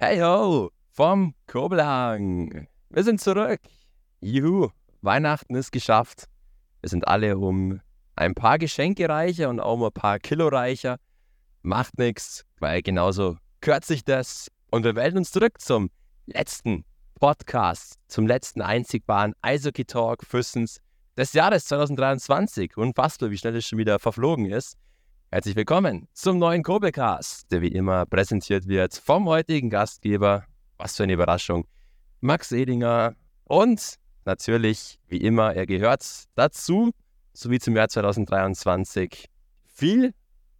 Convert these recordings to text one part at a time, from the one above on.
Hey ho, vom Kobelhang. Wir sind zurück. Juhu, Weihnachten ist geschafft. Wir sind alle um ein paar Geschenke reicher und auch um ein paar Kilo reicher. Macht nichts, weil genauso gehört sich das. Und wir melden uns zurück zum letzten Podcast, zum letzten einzigbaren Eishockey Talk Füssens des Jahres 2023. Unfassbar, wie schnell es schon wieder verflogen ist. Herzlich willkommen zum neuen Kobelcast, der wie immer präsentiert wird vom heutigen Gastgeber. Was für eine Überraschung. Max Edinger und natürlich, wie immer, er gehört dazu, sowie zum Jahr 2023. Viel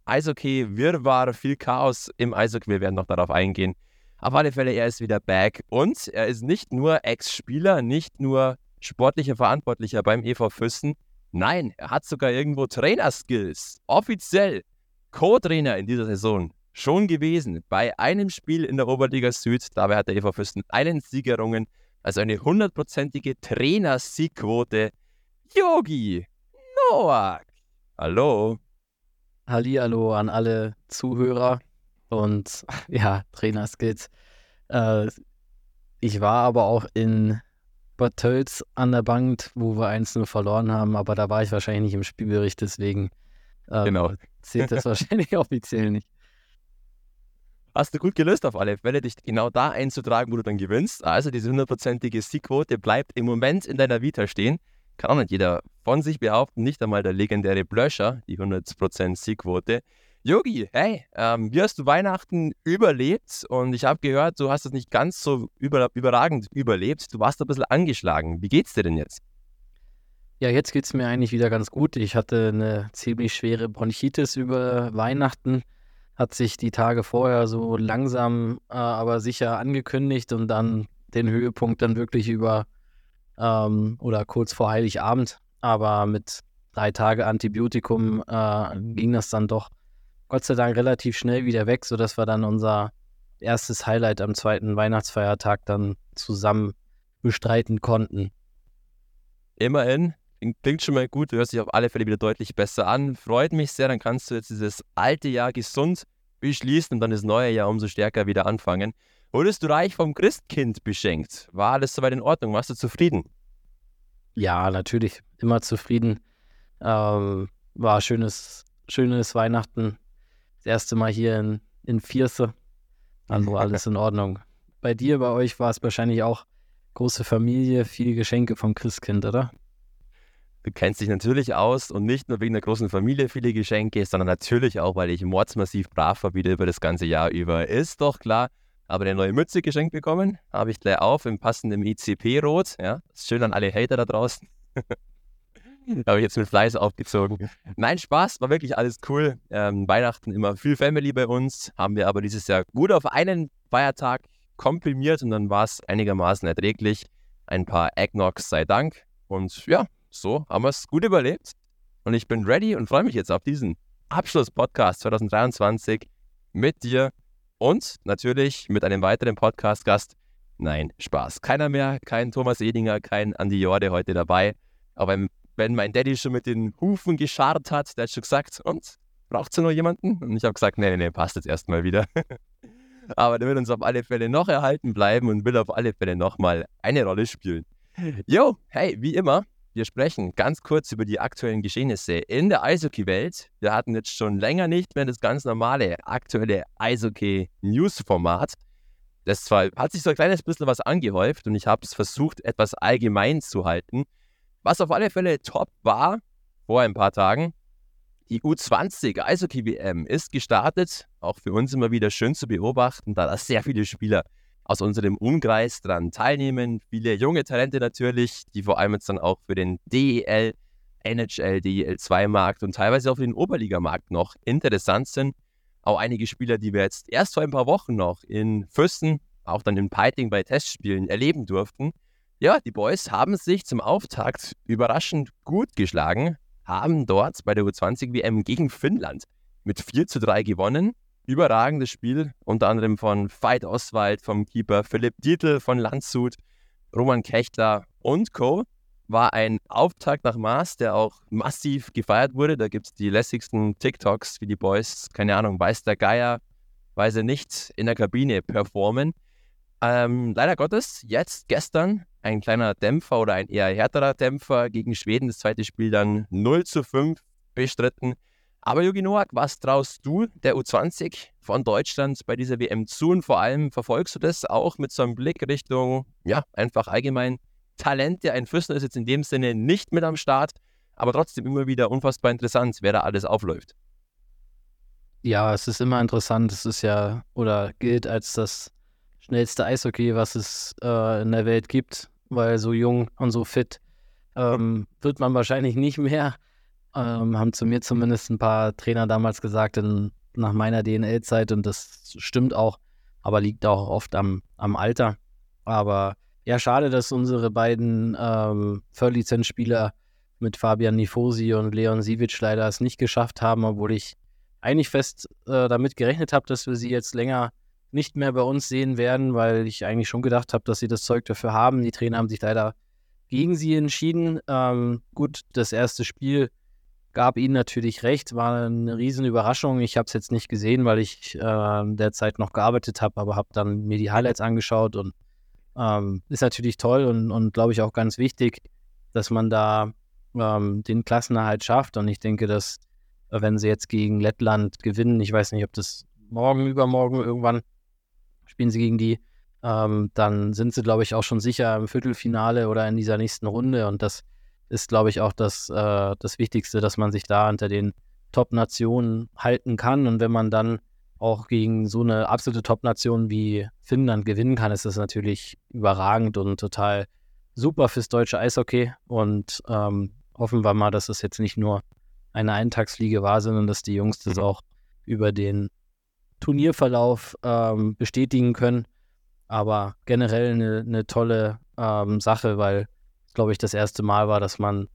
Eishockey, Wirrwarr, viel Chaos im Eishockey. Wir werden noch darauf eingehen. Auf alle Fälle, er ist wieder back und er ist nicht nur Ex-Spieler, nicht nur sportlicher Verantwortlicher beim EV Füssen, Nein, er hat sogar irgendwo Trainerskills. Offiziell Co-Trainer in dieser Saison schon gewesen. Bei einem Spiel in der Oberliga Süd, dabei hat der EV Fürsten einen Sieg errungen. Also eine hundertprozentige Trainersiegquote. Yogi Noak. Hallo. Hallihallo an alle Zuhörer und ja, Trainerskills. Äh, ich war aber auch in Bad Tölz an der Bank, wo wir 1-0 verloren haben, aber da war ich wahrscheinlich nicht im Spielbericht, deswegen ähm, genau. zählt das wahrscheinlich offiziell nicht. Hast du gut gelöst auf alle Fälle, dich genau da einzutragen, wo du dann gewinnst. Also diese hundertprozentige Siegquote bleibt im Moment in deiner Vita stehen. Kann auch nicht jeder von sich behaupten, nicht einmal der legendäre Blöscher, die 100% Siegquote. Yogi, hey, ähm, wie hast du Weihnachten überlebt? Und ich habe gehört, du hast es nicht ganz so über, überragend überlebt. Du warst ein bisschen angeschlagen. Wie geht's dir denn jetzt? Ja, jetzt geht es mir eigentlich wieder ganz gut. Ich hatte eine ziemlich schwere Bronchitis über Weihnachten. Hat sich die Tage vorher so langsam, äh, aber sicher angekündigt und dann den Höhepunkt dann wirklich über ähm, oder kurz vor Heiligabend. Aber mit drei Tage Antibiotikum äh, ging das dann doch Gott sei Dank relativ schnell wieder weg, sodass wir dann unser erstes Highlight am zweiten Weihnachtsfeiertag dann zusammen bestreiten konnten. Immerhin, klingt schon mal gut, du hörst dich auf alle Fälle wieder deutlich besser an. Freut mich sehr, dann kannst du jetzt dieses alte Jahr gesund beschließen und dann das neue Jahr umso stärker wieder anfangen. Wurdest du reich vom Christkind beschenkt? War alles soweit in Ordnung? Warst du zufrieden? Ja, natürlich. Immer zufrieden. Ähm, war schönes, schönes Weihnachten das erste Mal hier in, in Vierse. Also alles in Ordnung. Bei dir, bei euch war es wahrscheinlich auch große Familie, viele Geschenke vom Christkind, oder? Du kennst dich natürlich aus und nicht nur wegen der großen Familie viele Geschenke, sondern natürlich auch, weil ich mordsmassiv brav war wieder über das ganze Jahr über. Ist doch klar. Aber eine neue Mütze geschenkt bekommen, habe ich gleich auf im passenden ICP-Rot. Ja, schön an alle Hater da draußen. Habe ich jetzt mit Fleiß aufgezogen. Nein, Spaß, war wirklich alles cool. Ähm, Weihnachten immer viel Family bei uns. Haben wir aber dieses Jahr gut auf einen Feiertag komprimiert und dann war es einigermaßen erträglich. Ein paar Eggnogs sei Dank. Und ja, so haben wir es gut überlebt. Und ich bin ready und freue mich jetzt auf diesen Abschluss-Podcast 2023 mit dir und natürlich mit einem weiteren Podcast-Gast. Nein, Spaß. Keiner mehr, kein Thomas Edinger, kein Andi Jorde heute dabei. Aber im wenn mein Daddy schon mit den Hufen gescharrt hat, der hat schon gesagt, und braucht ihr noch jemanden? Und ich habe gesagt, nee, nee, nee, passt jetzt erstmal wieder. Aber der will uns auf alle Fälle noch erhalten bleiben und will auf alle Fälle nochmal eine Rolle spielen. Jo, hey, wie immer, wir sprechen ganz kurz über die aktuellen Geschehnisse in der Eishockey-Welt. Wir hatten jetzt schon länger nicht mehr das ganz normale aktuelle Eishockey-News-Format. Deshalb hat sich so ein kleines bisschen was angehäuft und ich habe es versucht, etwas allgemein zu halten. Was auf alle Fälle top war, vor ein paar Tagen, die U20 Eishockey-WM ist gestartet. Auch für uns immer wieder schön zu beobachten, da da sehr viele Spieler aus unserem Umkreis dran teilnehmen. Viele junge Talente natürlich, die vor allem jetzt dann auch für den DEL, NHL, DEL2-Markt und teilweise auch für den Oberligamarkt noch interessant sind. Auch einige Spieler, die wir jetzt erst vor ein paar Wochen noch in Füssen, auch dann in Peiting bei Testspielen erleben durften. Ja, die Boys haben sich zum Auftakt überraschend gut geschlagen, haben dort bei der U20-WM gegen Finnland mit 4 zu 3 gewonnen. Überragendes Spiel, unter anderem von Veit Oswald, vom Keeper Philipp Dietl von Landshut, Roman Kechtler und Co. War ein Auftakt nach Maß, der auch massiv gefeiert wurde. Da gibt es die lässigsten TikToks, wie die Boys, keine Ahnung, weiß der Geier, weiß er nicht, in der Kabine performen. Ähm, leider Gottes, jetzt gestern ein kleiner Dämpfer oder ein eher härterer Dämpfer gegen Schweden. Das zweite Spiel dann 0 zu 5 bestritten. Aber Jogi Noak, was traust du der U20 von Deutschland bei dieser WM zu? Und vor allem verfolgst du das auch mit so einem Blick Richtung, ja, einfach allgemein Talente. Ein Füssen ist jetzt in dem Sinne nicht mit am Start, aber trotzdem immer wieder unfassbar interessant, wer da alles aufläuft. Ja, es ist immer interessant. Es ist ja oder gilt als das schnellste Eishockey, was es äh, in der Welt gibt, weil so jung und so fit ähm, wird man wahrscheinlich nicht mehr. Ähm, haben zu mir zumindest ein paar Trainer damals gesagt, in, nach meiner DNL-Zeit und das stimmt auch, aber liegt auch oft am, am Alter. Aber ja, schade, dass unsere beiden ähm, Voll-Lizenzspieler mit Fabian Nifosi und Leon Sivic leider es nicht geschafft haben, obwohl ich eigentlich fest äh, damit gerechnet habe, dass wir sie jetzt länger nicht mehr bei uns sehen werden, weil ich eigentlich schon gedacht habe, dass sie das Zeug dafür haben. Die Trainer haben sich leider gegen sie entschieden. Ähm, gut, das erste Spiel gab ihnen natürlich recht, war eine riesen Überraschung. Ich habe es jetzt nicht gesehen, weil ich äh, derzeit noch gearbeitet habe, aber habe dann mir die Highlights angeschaut und ähm, ist natürlich toll und, und glaube ich auch ganz wichtig, dass man da ähm, den Klassenerhalt schafft. Und ich denke, dass wenn sie jetzt gegen Lettland gewinnen, ich weiß nicht, ob das morgen, übermorgen irgendwann spielen sie gegen die. Ähm, dann sind sie, glaube ich, auch schon sicher im Viertelfinale oder in dieser nächsten Runde. Und das ist, glaube ich, auch das, äh, das Wichtigste, dass man sich da hinter den Top-Nationen halten kann. Und wenn man dann auch gegen so eine absolute Top-Nation wie Finnland gewinnen kann, ist das natürlich überragend und total super fürs deutsche Eishockey. Und ähm, hoffen wir mal, dass es jetzt nicht nur eine Eintagsfliege war, sondern dass die Jungs das mhm. auch über den Turnierverlauf ähm, bestätigen können. Aber generell eine, eine tolle ähm, Sache, weil es, glaube ich, das erste Mal war, dass man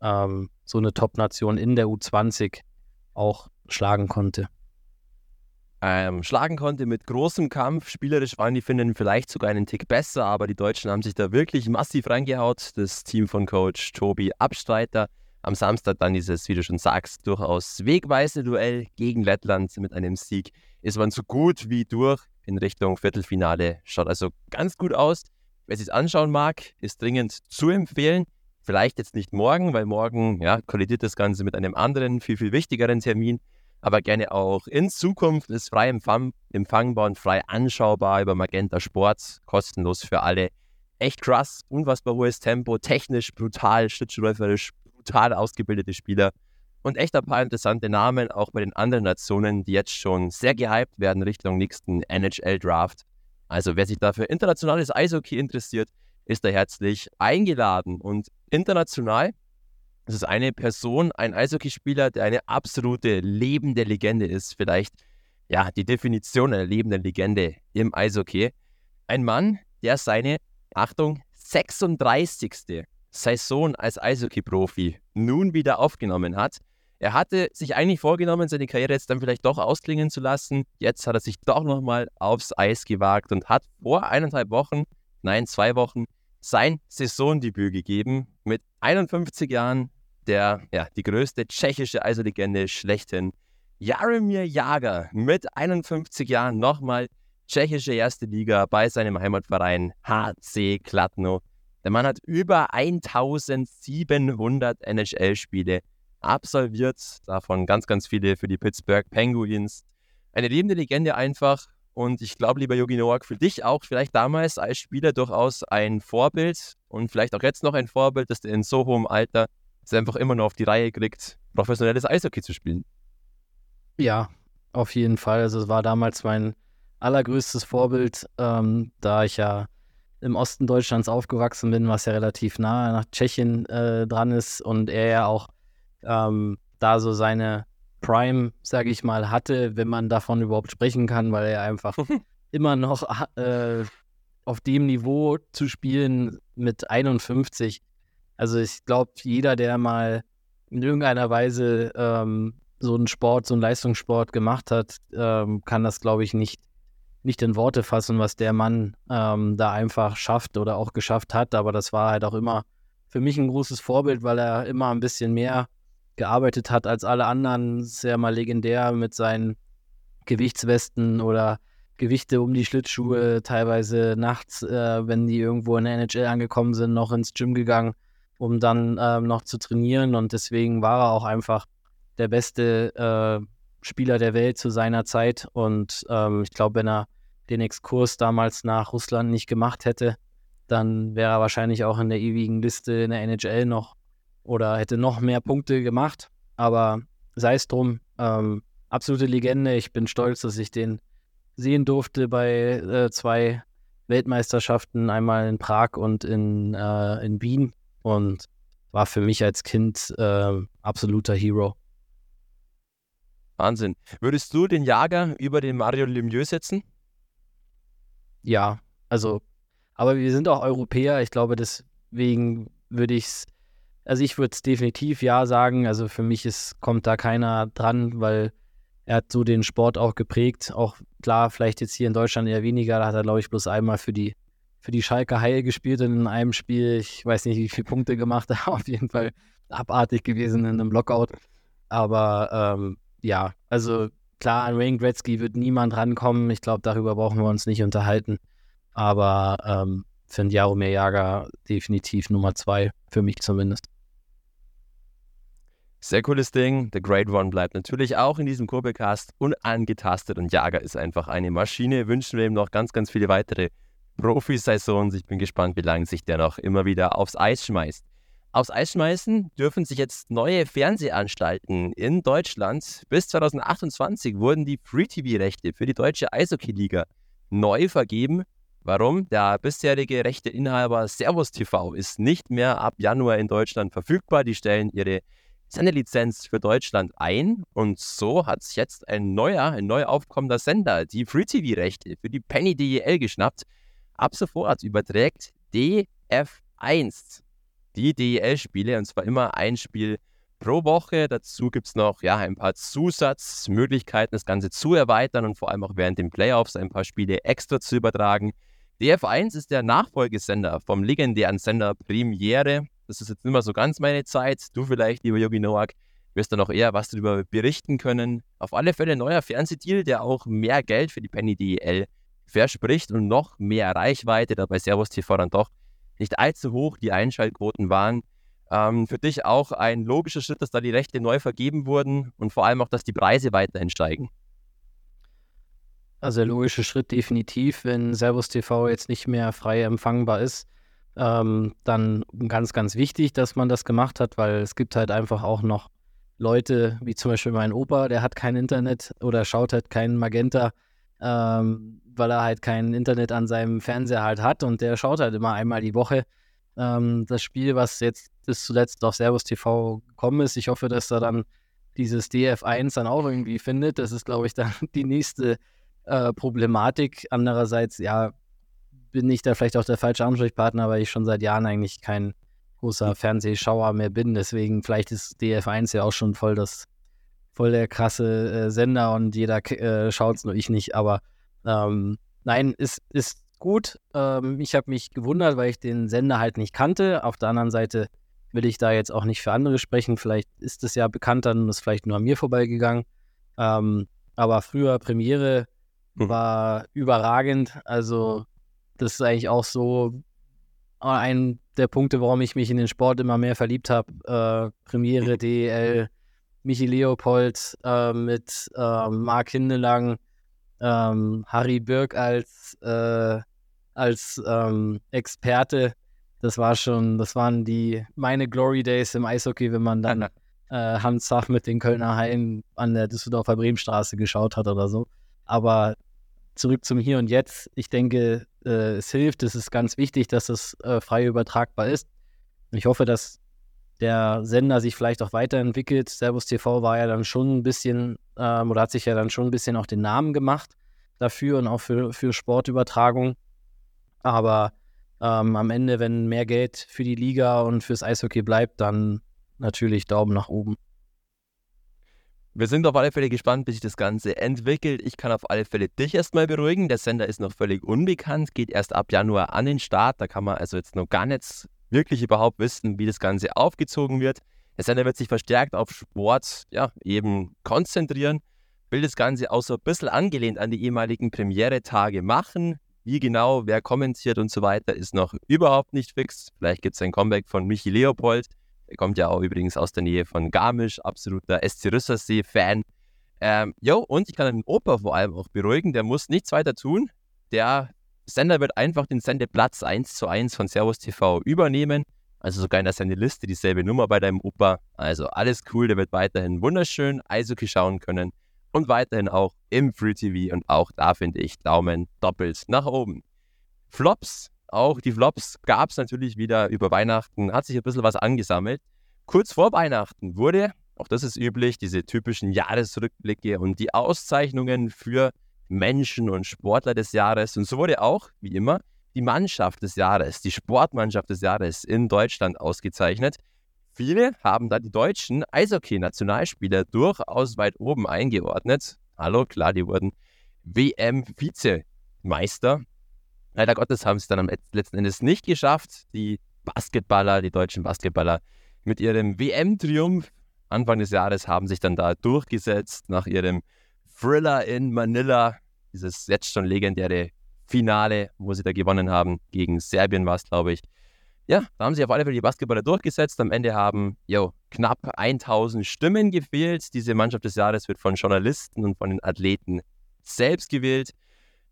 ähm, so eine Top-Nation in der U20 auch schlagen konnte. Ähm, schlagen konnte mit großem Kampf. Spielerisch waren die Finnen vielleicht sogar einen Tick besser, aber die Deutschen haben sich da wirklich massiv reingehaut. Das Team von Coach Tobi Abstreiter am Samstag dann dieses, wie du schon sagst, durchaus wegweisende Duell gegen Lettland mit einem Sieg ist man so gut wie durch in Richtung Viertelfinale. Schaut also ganz gut aus. Wer sich anschauen mag, ist dringend zu empfehlen. Vielleicht jetzt nicht morgen, weil morgen ja, kollidiert das Ganze mit einem anderen, viel, viel wichtigeren Termin. Aber gerne auch in Zukunft ist frei empfangbar und frei anschaubar über Magenta Sports, kostenlos für alle. Echt krass, unfassbar hohes Tempo, technisch brutal, schlittschuhläuferisch brutal ausgebildete Spieler und echt ein paar interessante Namen, auch bei den anderen Nationen, die jetzt schon sehr gehypt werden Richtung nächsten NHL-Draft. Also wer sich dafür internationales Eishockey interessiert, ist da herzlich eingeladen. Und international das ist eine Person, ein Eishockeyspieler, der eine absolute lebende Legende ist. Vielleicht ja die Definition einer lebenden Legende im Eishockey. Ein Mann, der seine, Achtung, 36. Saison als Eishockey-Profi nun wieder aufgenommen hat. Er hatte sich eigentlich vorgenommen, seine Karriere jetzt dann vielleicht doch ausklingen zu lassen. Jetzt hat er sich doch nochmal aufs Eis gewagt und hat vor eineinhalb Wochen, nein, zwei Wochen, sein Saisondebüt gegeben. Mit 51 Jahren der, ja, die größte tschechische Eishockey-Legende schlechthin. Jaromir Jager mit 51 Jahren nochmal tschechische erste Liga bei seinem Heimatverein HC Kladno. Der Mann hat über 1700 NHL-Spiele absolviert, davon ganz, ganz viele für die Pittsburgh Penguins. Eine lebende Legende einfach. Und ich glaube, lieber Yogi Noak, für dich auch vielleicht damals als Spieler durchaus ein Vorbild und vielleicht auch jetzt noch ein Vorbild, dass du in so hohem Alter es einfach immer noch auf die Reihe kriegt, professionelles Eishockey zu spielen. Ja, auf jeden Fall. Also es war damals mein allergrößtes Vorbild, ähm, da ich ja im Osten Deutschlands aufgewachsen bin, was ja relativ nah nach Tschechien äh, dran ist und er ja auch ähm, da so seine Prime, sage ich mal, hatte, wenn man davon überhaupt sprechen kann, weil er einfach immer noch äh, auf dem Niveau zu spielen mit 51. Also ich glaube, jeder, der mal in irgendeiner Weise ähm, so einen Sport, so einen Leistungssport gemacht hat, ähm, kann das, glaube ich, nicht, nicht in Worte fassen, was der Mann ähm, da einfach schafft oder auch geschafft hat. Aber das war halt auch immer für mich ein großes Vorbild, weil er immer ein bisschen mehr gearbeitet hat als alle anderen. Sehr mal legendär mit seinen Gewichtswesten oder Gewichte um die Schlittschuhe, teilweise nachts, äh, wenn die irgendwo in der NHL angekommen sind, noch ins Gym gegangen, um dann ähm, noch zu trainieren. Und deswegen war er auch einfach der beste äh, Spieler der Welt zu seiner Zeit. Und ähm, ich glaube, wenn er den Exkurs damals nach Russland nicht gemacht hätte, dann wäre er wahrscheinlich auch in der ewigen Liste in der NHL noch oder hätte noch mehr Punkte gemacht. Aber sei es drum, ähm, absolute Legende. Ich bin stolz, dass ich den sehen durfte bei äh, zwei Weltmeisterschaften, einmal in Prag und in, äh, in Wien. Und war für mich als Kind äh, absoluter Hero. Wahnsinn. Würdest du den Jager über den Mario Lemieux setzen? Ja, also, aber wir sind auch Europäer. Ich glaube, deswegen würde ich es, also ich würde es definitiv ja sagen. Also für mich ist, kommt da keiner dran, weil er hat so den Sport auch geprägt. Auch klar, vielleicht jetzt hier in Deutschland eher weniger. Da hat er, glaube ich, bloß einmal für die, für die Schalke Haie gespielt und in einem Spiel, ich weiß nicht, wie viele Punkte gemacht er, auf jeden Fall abartig gewesen in einem Lockout. Aber ähm, ja, also klar, an Wayne Gretzky wird niemand rankommen. Ich glaube, darüber brauchen wir uns nicht unterhalten. Aber ähm, für den Jaromir Jager definitiv Nummer zwei, für mich zumindest. Sehr cooles Ding. The Great One bleibt natürlich auch in diesem Kurbelcast unangetastet und Jager ist einfach eine Maschine. Wünschen wir ihm noch ganz, ganz viele weitere Profisaisons. Ich bin gespannt, wie lange sich der noch immer wieder aufs Eis schmeißt. Aufs Eis schmeißen dürfen sich jetzt neue Fernsehanstalten in Deutschland. Bis 2028 wurden die Free-TV-Rechte für die deutsche Eishockey-Liga neu vergeben. Warum? Der bisherige Rechteinhaber Servus TV ist nicht mehr ab Januar in Deutschland verfügbar. Die stellen ihre Sendelizenz für Deutschland ein und so hat sich jetzt ein neuer, ein neu aufkommender Sender die Free-TV-Rechte für die Penny DEL geschnappt. Ab sofort überträgt DF1 die DEL-Spiele und zwar immer ein Spiel pro Woche. Dazu gibt es noch ja, ein paar Zusatzmöglichkeiten, das Ganze zu erweitern und vor allem auch während den Playoffs ein paar Spiele extra zu übertragen. DF1 ist der Nachfolgesender vom legendären Sender Premiere. Das ist jetzt nicht mehr so ganz meine Zeit. Du vielleicht, lieber Yogi Noak, wirst da noch eher was darüber berichten können. Auf alle Fälle neuer Fernsehdeal, der auch mehr Geld für die Penny DEL verspricht und noch mehr Reichweite, da bei Servus TV dann doch nicht allzu hoch die Einschaltquoten waren. Ähm, für dich auch ein logischer Schritt, dass da die Rechte neu vergeben wurden und vor allem auch, dass die Preise weiterhin steigen. Also der logische Schritt definitiv, wenn Servus TV jetzt nicht mehr frei empfangbar ist, ähm, dann ganz, ganz wichtig, dass man das gemacht hat, weil es gibt halt einfach auch noch Leute, wie zum Beispiel mein Opa, der hat kein Internet oder schaut halt keinen Magenta, ähm, weil er halt kein Internet an seinem Fernseher halt hat und der schaut halt immer einmal die Woche ähm, das Spiel, was jetzt bis zuletzt auf Servus TV gekommen ist. Ich hoffe, dass er dann dieses DF1 dann auch irgendwie findet. Das ist, glaube ich, dann die nächste äh, Problematik. Andererseits, ja, bin ich da vielleicht auch der falsche Ansprechpartner, weil ich schon seit Jahren eigentlich kein großer Fernsehschauer mehr bin. Deswegen vielleicht ist DF1 ja auch schon voll das voll der krasse äh, Sender und jeder äh, schaut es, nur ich nicht. Aber ähm, nein, ist, ist gut. Ähm, ich habe mich gewundert, weil ich den Sender halt nicht kannte. Auf der anderen Seite will ich da jetzt auch nicht für andere sprechen. Vielleicht ist es ja bekannt, dann ist vielleicht nur an mir vorbeigegangen. Ähm, aber früher Premiere hm. war überragend. Also das ist eigentlich auch so ein der Punkte, warum ich mich in den Sport immer mehr verliebt habe. Äh, Premiere, DEL, Michi Leopold äh, mit äh, Marc Hindelang, ähm, Harry Birk als, äh, als ähm, Experte. Das war schon, das waren die meine Glory Days im Eishockey, wenn man dann äh, Hans Sach mit den Kölner Haien an der Düsseldorfer Bremenstraße geschaut hat oder so. Aber zurück zum Hier und Jetzt. Ich denke, äh, es hilft, es ist ganz wichtig, dass es äh, frei übertragbar ist. Ich hoffe, dass der Sender sich vielleicht auch weiterentwickelt. Servus TV war ja dann schon ein bisschen, ähm, oder hat sich ja dann schon ein bisschen auch den Namen gemacht dafür und auch für, für Sportübertragung. Aber ähm, am Ende, wenn mehr Geld für die Liga und fürs Eishockey bleibt, dann natürlich Daumen nach oben. Wir sind auf alle Fälle gespannt, bis sich das Ganze entwickelt. Ich kann auf alle Fälle dich erstmal beruhigen. Der Sender ist noch völlig unbekannt, geht erst ab Januar an den Start. Da kann man also jetzt noch gar nicht wirklich überhaupt wissen, wie das Ganze aufgezogen wird. Der Sender wird sich verstärkt auf Sport ja, eben konzentrieren. will das Ganze auch so ein bisschen angelehnt an die ehemaligen Premiere-Tage machen. Wie genau, wer kommentiert und so weiter, ist noch überhaupt nicht fix. Vielleicht gibt es ein Comeback von Michi Leopold. Er kommt ja auch übrigens aus der Nähe von Garmisch, absoluter SC Rüssersee-Fan. Ähm, und ich kann den Opa vor allem auch beruhigen, der muss nichts weiter tun. Der Sender wird einfach den Sendeplatz 1 zu 1 von Servus TV übernehmen. Also sogar in der Sendeliste dieselbe Nummer bei deinem Opa. Also alles cool, der wird weiterhin wunderschön Eishockey schauen können und weiterhin auch im Free TV und auch da finde ich Daumen doppelt nach oben. Flops, auch die Flops gab es natürlich wieder über Weihnachten, hat sich ein bisschen was angesammelt. Kurz vor Weihnachten wurde, auch das ist üblich, diese typischen Jahresrückblicke und die Auszeichnungen für Menschen und Sportler des Jahres. Und so wurde auch, wie immer, die Mannschaft des Jahres, die Sportmannschaft des Jahres in Deutschland ausgezeichnet. Viele haben da die deutschen Eishockey-Nationalspieler durchaus weit oben eingeordnet. Hallo, klar, die wurden WM-Vizemeister. Leider Gottes haben sie es dann am letzten Endes nicht geschafft. Die Basketballer, die deutschen Basketballer mit ihrem WM-Triumph Anfang des Jahres haben sich dann da durchgesetzt nach ihrem Thriller in Manila. Dieses jetzt schon legendäre Finale, wo sie da gewonnen haben. Gegen Serbien war es, glaube ich ja, da haben sich auf alle Fälle die Basketballer durchgesetzt. Am Ende haben jo, knapp 1000 Stimmen gefehlt. Diese Mannschaft des Jahres wird von Journalisten und von den Athleten selbst gewählt.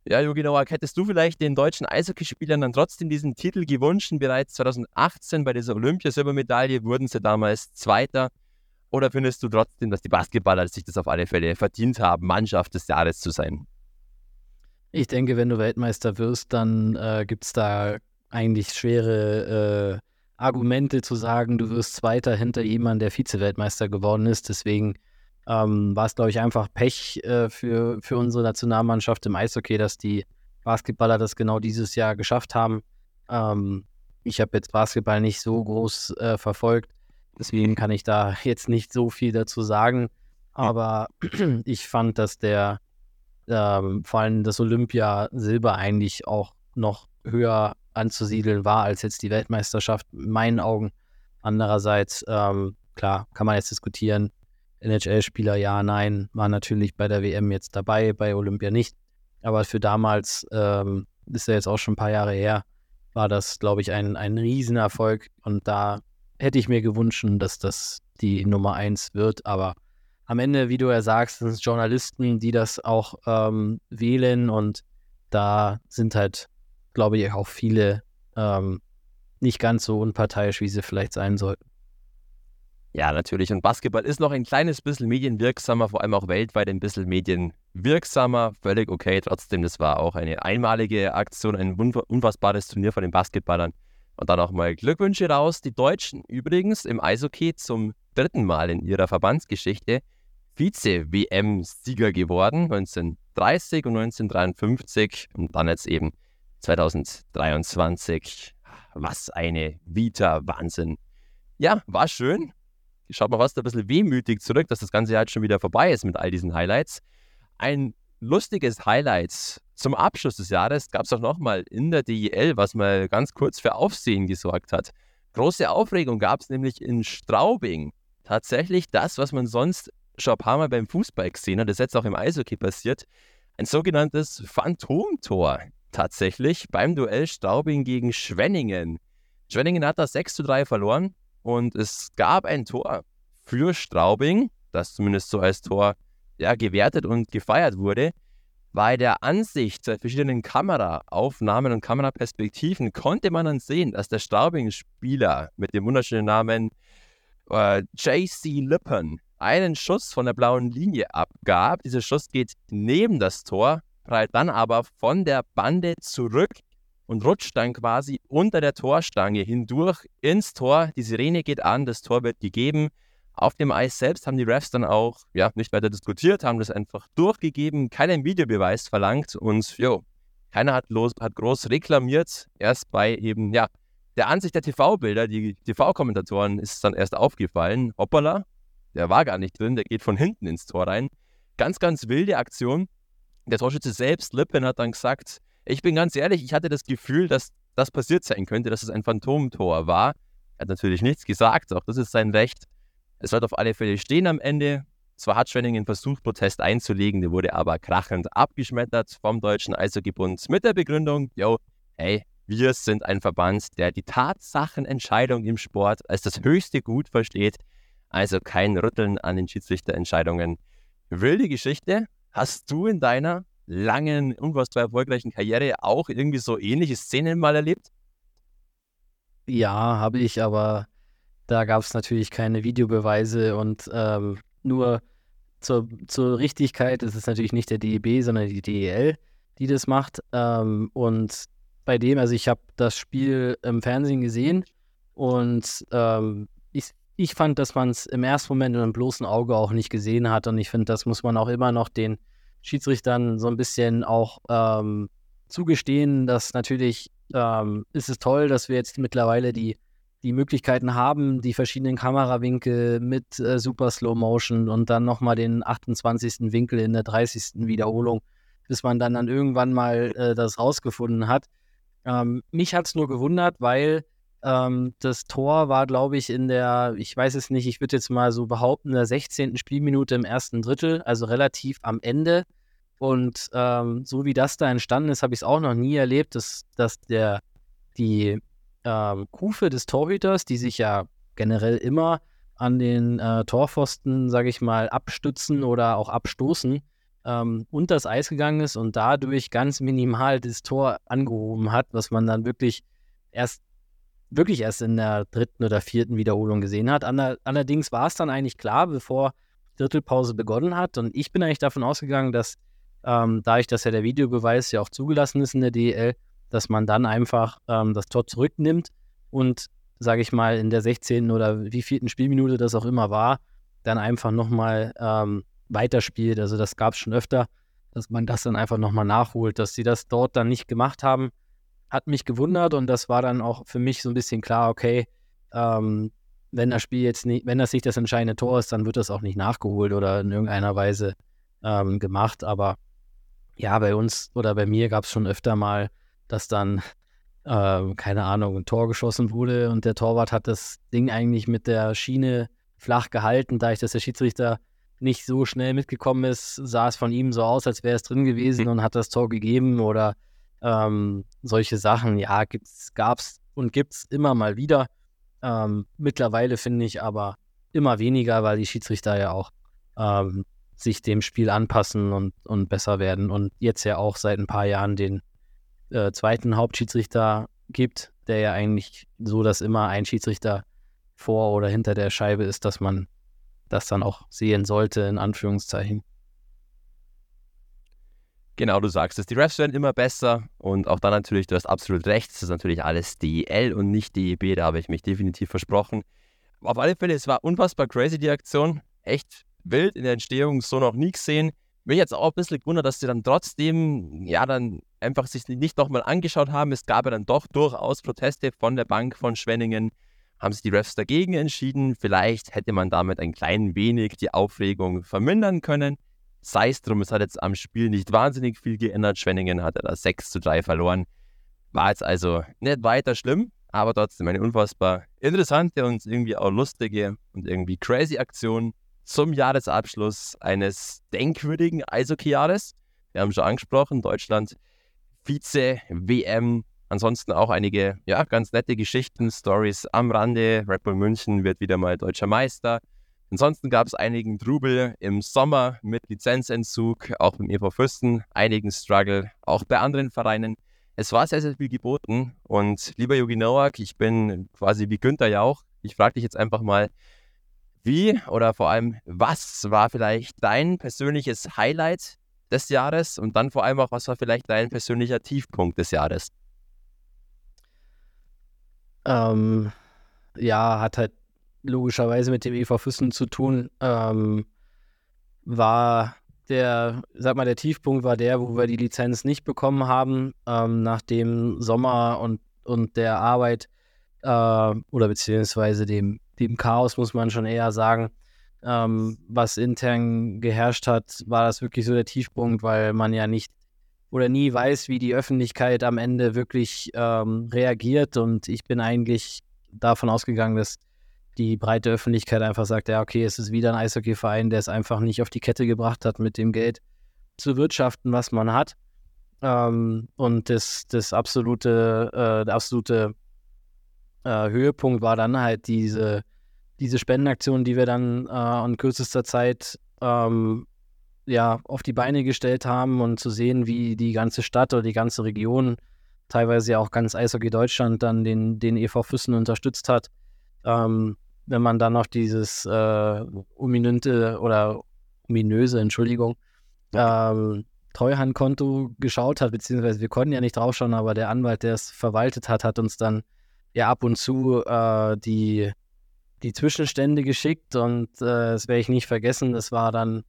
Ja, Jogi Nowak, hättest du vielleicht den deutschen Eishockeyspielern dann trotzdem diesen Titel gewünscht? Bereits 2018 bei dieser Olympiasilbermedaille wurden sie damals Zweiter. Oder findest du trotzdem, dass die Basketballer sich das auf alle Fälle verdient haben, Mannschaft des Jahres zu sein? Ich denke, wenn du Weltmeister wirst, dann äh, gibt es da eigentlich schwere äh, Argumente zu sagen, du wirst Zweiter hinter jemandem, der Vize-Weltmeister geworden ist. Deswegen ähm, war es, glaube ich, einfach Pech äh, für, für unsere Nationalmannschaft im Eishockey, dass die Basketballer das genau dieses Jahr geschafft haben. Ähm, ich habe jetzt Basketball nicht so groß äh, verfolgt, deswegen kann ich da jetzt nicht so viel dazu sagen. Aber ich fand, dass der ähm, vor allem das Olympia Silber eigentlich auch noch höher anzusiedeln war als jetzt die Weltmeisterschaft, in meinen Augen. Andererseits, ähm, klar, kann man jetzt diskutieren. NHL-Spieler, ja, nein, war natürlich bei der WM jetzt dabei, bei Olympia nicht. Aber für damals, ähm, ist ja jetzt auch schon ein paar Jahre her, war das, glaube ich, ein, ein Riesenerfolg. Und da hätte ich mir gewünscht, dass das die Nummer eins wird. Aber am Ende, wie du ja sagst, sind es Journalisten, die das auch ähm, wählen. Und da sind halt glaube ich, auch viele ähm, nicht ganz so unparteiisch, wie sie vielleicht sein sollten. Ja, natürlich. Und Basketball ist noch ein kleines bisschen medienwirksamer, vor allem auch weltweit ein bisschen medienwirksamer. Völlig okay. Trotzdem, das war auch eine einmalige Aktion, ein unfassbares Turnier von den Basketballern. Und dann auch mal Glückwünsche raus. Die Deutschen übrigens im Eishockey zum dritten Mal in ihrer Verbandsgeschichte Vize-WM-Sieger geworden. 1930 und 1953 und dann jetzt eben 2023. Was eine Vita, Wahnsinn. Ja, war schön. Schaut mal fast ein bisschen wehmütig zurück, dass das ganze Jahr jetzt schon wieder vorbei ist mit all diesen Highlights. Ein lustiges Highlight zum Abschluss des Jahres gab es auch nochmal in der DEL, was mal ganz kurz für Aufsehen gesorgt hat. Große Aufregung gab es nämlich in Straubing. Tatsächlich das, was man sonst schon ein paar Mal beim Fußball gesehen hat, das ist jetzt auch im Eishockey passiert. Ein sogenanntes Phantomtor tatsächlich beim Duell Straubing gegen Schwenningen. Schwenningen hat das 6 zu 3 verloren und es gab ein Tor für Straubing, das zumindest so als Tor ja, gewertet und gefeiert wurde. Bei der Ansicht der verschiedenen Kameraaufnahmen und Kameraperspektiven konnte man dann sehen, dass der Straubing-Spieler mit dem wunderschönen Namen äh, JC Lippen einen Schuss von der blauen Linie abgab. Dieser Schuss geht neben das Tor prallt dann aber von der Bande zurück und rutscht dann quasi unter der Torstange hindurch ins Tor. Die Sirene geht an, das Tor wird gegeben. Auf dem Eis selbst haben die Refs dann auch ja, nicht weiter diskutiert, haben das einfach durchgegeben, keinen Videobeweis verlangt und jo, keiner hat, los, hat groß reklamiert. Erst bei eben, ja, der Ansicht der TV-Bilder, die TV-Kommentatoren ist dann erst aufgefallen. Hoppala, der war gar nicht drin, der geht von hinten ins Tor rein. Ganz, ganz wilde Aktion. Der Torschütze selbst, Lippen, hat dann gesagt, ich bin ganz ehrlich, ich hatte das Gefühl, dass das passiert sein könnte, dass es ein Phantomtor war. Er hat natürlich nichts gesagt, auch das ist sein Recht. Es wird auf alle Fälle stehen am Ende. Zwar hat Schwenningen versucht, Protest einzulegen, der wurde aber krachend abgeschmettert vom Deutschen Eishockeybund mit der Begründung, yo, hey, wir sind ein Verband, der die Tatsachenentscheidung im Sport als das höchste Gut versteht, also kein Rütteln an den Schiedsrichterentscheidungen. Wilde Geschichte. Hast du in deiner langen, unfassbar erfolgreichen Karriere auch irgendwie so ähnliche Szenen mal erlebt? Ja, habe ich, aber da gab es natürlich keine Videobeweise und ähm, nur zur, zur Richtigkeit ist es natürlich nicht der DEB, sondern die DEL, die das macht. Ähm, und bei dem, also ich habe das Spiel im Fernsehen gesehen und ähm, ich, ich fand, dass man es im ersten Moment mit einem bloßen Auge auch nicht gesehen hat. Und ich finde, das muss man auch immer noch den Schiedsrichtern so ein bisschen auch ähm, zugestehen, dass natürlich ähm, ist es toll, dass wir jetzt mittlerweile die, die Möglichkeiten haben, die verschiedenen Kamerawinkel mit äh, Super Slow Motion und dann nochmal den 28. Winkel in der 30. Wiederholung, bis man dann, dann irgendwann mal äh, das rausgefunden hat. Ähm, mich hat es nur gewundert, weil ähm, das Tor war, glaube ich, in der, ich weiß es nicht, ich würde jetzt mal so behaupten, in der 16. Spielminute im ersten Drittel, also relativ am Ende. Und ähm, so wie das da entstanden ist, habe ich es auch noch nie erlebt, dass, dass der, die ähm, Kufe des Torhüters, die sich ja generell immer an den äh, Torpfosten, sage ich mal, abstützen oder auch abstoßen, ähm, unter das Eis gegangen ist und dadurch ganz minimal das Tor angehoben hat, was man dann wirklich erst wirklich erst in der dritten oder vierten Wiederholung gesehen hat. Aller, allerdings war es dann eigentlich klar, bevor Drittelpause begonnen hat. Und ich bin eigentlich davon ausgegangen, dass ähm, dadurch, dass ja der Videobeweis ja auch zugelassen ist in der DL, dass man dann einfach ähm, das Tor zurücknimmt und, sage ich mal, in der 16. oder wie vierten Spielminute das auch immer war, dann einfach nochmal ähm, weiterspielt. Also das gab es schon öfter, dass man das dann einfach nochmal nachholt, dass sie das dort dann nicht gemacht haben hat mich gewundert und das war dann auch für mich so ein bisschen klar, okay, ähm, wenn das Spiel jetzt nicht, wenn das nicht das entscheidende Tor ist, dann wird das auch nicht nachgeholt oder in irgendeiner Weise ähm, gemacht. Aber ja, bei uns oder bei mir gab es schon öfter mal, dass dann, äh, keine Ahnung, ein Tor geschossen wurde und der Torwart hat das Ding eigentlich mit der Schiene flach gehalten, da ich, dass der Schiedsrichter nicht so schnell mitgekommen ist, sah es von ihm so aus, als wäre es drin gewesen und hat das Tor gegeben oder ähm, solche Sachen, ja, gab es und gibt es immer mal wieder. Ähm, mittlerweile finde ich aber immer weniger, weil die Schiedsrichter ja auch ähm, sich dem Spiel anpassen und, und besser werden und jetzt ja auch seit ein paar Jahren den äh, zweiten Hauptschiedsrichter gibt, der ja eigentlich so, dass immer ein Schiedsrichter vor oder hinter der Scheibe ist, dass man das dann auch sehen sollte, in Anführungszeichen. Genau, du sagst es. Die Refs werden immer besser und auch dann natürlich, du hast absolut recht, es ist natürlich alles DEL und nicht DEB, da habe ich mich definitiv versprochen. Auf alle Fälle, es war unfassbar crazy, die Aktion. Echt wild in der Entstehung, so noch nie gesehen. Mich jetzt auch ein bisschen gewundert, dass sie dann trotzdem, ja, dann einfach sich nicht nochmal angeschaut haben. Es gab ja dann doch durchaus Proteste von der Bank von Schwenningen. Haben sich die Refs dagegen entschieden. Vielleicht hätte man damit ein klein wenig die Aufregung vermindern können. Sei es drum, es hat jetzt am Spiel nicht wahnsinnig viel geändert. Schwenningen hat da 6 zu 3 verloren. War jetzt also nicht weiter schlimm, aber trotzdem eine unfassbar interessante und irgendwie auch lustige und irgendwie crazy Aktion zum Jahresabschluss eines denkwürdigen Eishockey-Jahres. Wir haben schon angesprochen, Deutschland Vize-WM. Ansonsten auch einige ja, ganz nette Geschichten, Stories am Rande. Red Bull München wird wieder mal deutscher Meister. Ansonsten gab es einigen Trubel im Sommer mit Lizenzentzug, auch beim EV Fürsten, einigen Struggle, auch bei anderen Vereinen. Es war sehr, sehr viel geboten. Und lieber Jogi Nowak, ich bin quasi wie Günther Jauch. Ich frage dich jetzt einfach mal, wie oder vor allem, was war vielleicht dein persönliches Highlight des Jahres und dann vor allem auch, was war vielleicht dein persönlicher Tiefpunkt des Jahres? Ähm, ja, hat halt logischerweise mit dem EV Füssen zu tun, ähm, war der, sag mal, der Tiefpunkt war der, wo wir die Lizenz nicht bekommen haben, ähm, nach dem Sommer und, und der Arbeit äh, oder beziehungsweise dem, dem Chaos, muss man schon eher sagen, ähm, was intern geherrscht hat, war das wirklich so der Tiefpunkt, weil man ja nicht oder nie weiß, wie die Öffentlichkeit am Ende wirklich ähm, reagiert. Und ich bin eigentlich davon ausgegangen, dass die breite Öffentlichkeit einfach sagt, ja, okay, es ist wieder ein Eishockeyverein, der es einfach nicht auf die Kette gebracht hat, mit dem Geld zu wirtschaften, was man hat. Ähm, und das, das absolute, äh, der absolute äh, Höhepunkt war dann halt diese, diese Spendenaktion, die wir dann äh, in kürzester Zeit ähm, ja, auf die Beine gestellt haben und zu sehen, wie die ganze Stadt oder die ganze Region, teilweise ja auch ganz Eishockey Deutschland, dann den, den EV Füssen unterstützt hat. Ähm, wenn man dann noch dieses äh, ominente oder ominöse, Entschuldigung, ähm, Treuhandkonto geschaut hat, beziehungsweise wir konnten ja nicht draufschauen, aber der Anwalt, der es verwaltet hat, hat uns dann ja ab und zu äh, die, die Zwischenstände geschickt und äh, das werde ich nicht vergessen. Das war dann,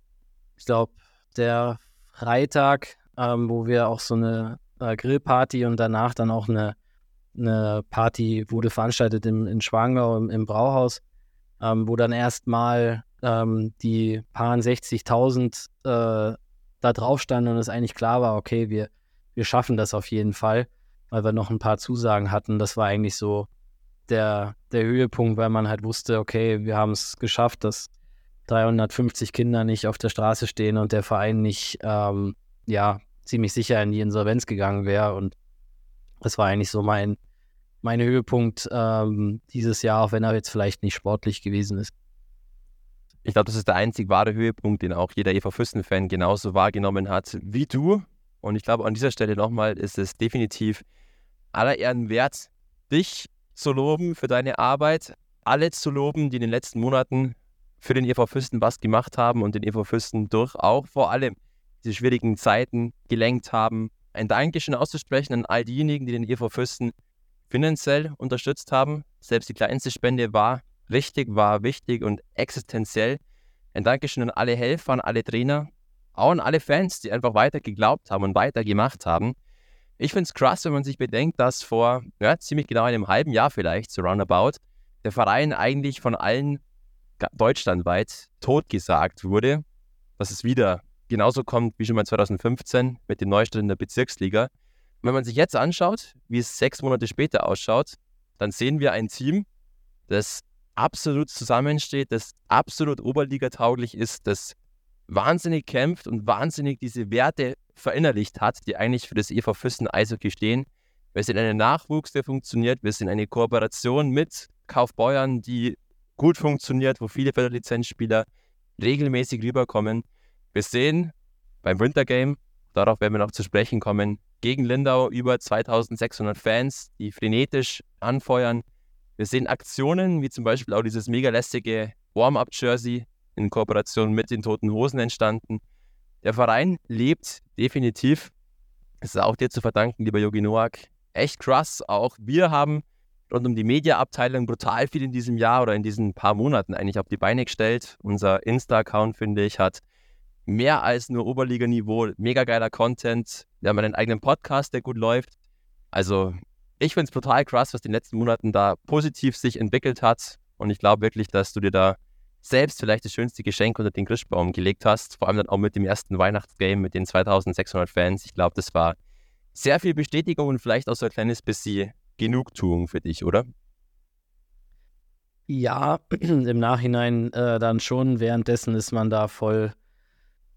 ich glaube, der Freitag, ähm, wo wir auch so eine äh, Grillparty und danach dann auch eine, eine Party wurde veranstaltet im, in Schwangau im, im Brauhaus, ähm, wo dann erstmal ähm, die paar 60.000 äh, da drauf standen und es eigentlich klar war, okay, wir, wir schaffen das auf jeden Fall, weil wir noch ein paar Zusagen hatten. Das war eigentlich so der, der Höhepunkt, weil man halt wusste, okay, wir haben es geschafft, dass 350 Kinder nicht auf der Straße stehen und der Verein nicht, ähm, ja, ziemlich sicher in die Insolvenz gegangen wäre. Und das war eigentlich so mein, mein Höhepunkt ähm, dieses Jahr, auch wenn er jetzt vielleicht nicht sportlich gewesen ist. Ich glaube, das ist der einzig wahre Höhepunkt, den auch jeder Eva Füssen-Fan genauso wahrgenommen hat wie du. Und ich glaube, an dieser Stelle nochmal ist es definitiv aller Ehren wert, dich zu loben für deine Arbeit, alle zu loben, die in den letzten Monaten für den EV Füssen was gemacht haben und den EV Füssen durch auch vor allem diese schwierigen Zeiten gelenkt haben. Ein Dankeschön auszusprechen an all diejenigen, die den EV Füssen finanziell unterstützt haben. Selbst die kleinste Spende war richtig, war wichtig und existenziell. Ein Dankeschön an alle Helfer, an alle Trainer, auch an alle Fans, die einfach weiter geglaubt haben und weiter gemacht haben. Ich finde es krass, wenn man sich bedenkt, dass vor ja, ziemlich genau einem halben Jahr vielleicht, so roundabout, der Verein eigentlich von allen deutschlandweit totgesagt wurde, dass es wieder genauso kommt wie schon mal 2015 mit dem Neustart in der Bezirksliga. Wenn man sich jetzt anschaut, wie es sechs Monate später ausschaut, dann sehen wir ein Team, das absolut zusammensteht, das absolut oberligatauglich ist, das wahnsinnig kämpft und wahnsinnig diese Werte verinnerlicht hat, die eigentlich für das EV Füssen Eishockey stehen. Wir sind ein Nachwuchs, der funktioniert. Wir sind eine Kooperation mit Kaufbeuern, die gut funktioniert, wo viele Lizenzspieler regelmäßig rüberkommen. Wir sehen beim Wintergame, darauf werden wir noch zu sprechen kommen, gegen Lindau über 2600 Fans, die frenetisch anfeuern, wir sehen Aktionen, wie zum Beispiel auch dieses mega lästige Warm-Up-Jersey in Kooperation mit den Toten Hosen entstanden. Der Verein lebt definitiv. Es ist auch dir zu verdanken, lieber Yogi Noak. Echt krass. Auch wir haben rund um die Media-Abteilung brutal viel in diesem Jahr oder in diesen paar Monaten eigentlich auf die Beine gestellt. Unser Insta-Account, finde ich, hat mehr als nur Oberliganiveau, mega geiler Content. Wir haben einen eigenen Podcast, der gut läuft. Also ich finde es total krass, was in den letzten Monaten da positiv sich entwickelt hat. Und ich glaube wirklich, dass du dir da selbst vielleicht das schönste Geschenk unter den Christbaum gelegt hast. Vor allem dann auch mit dem ersten Weihnachtsgame mit den 2600 Fans. Ich glaube, das war sehr viel Bestätigung und vielleicht auch so ein kleines bisschen Genugtuung für dich, oder? Ja, im Nachhinein äh, dann schon. Währenddessen ist man da voll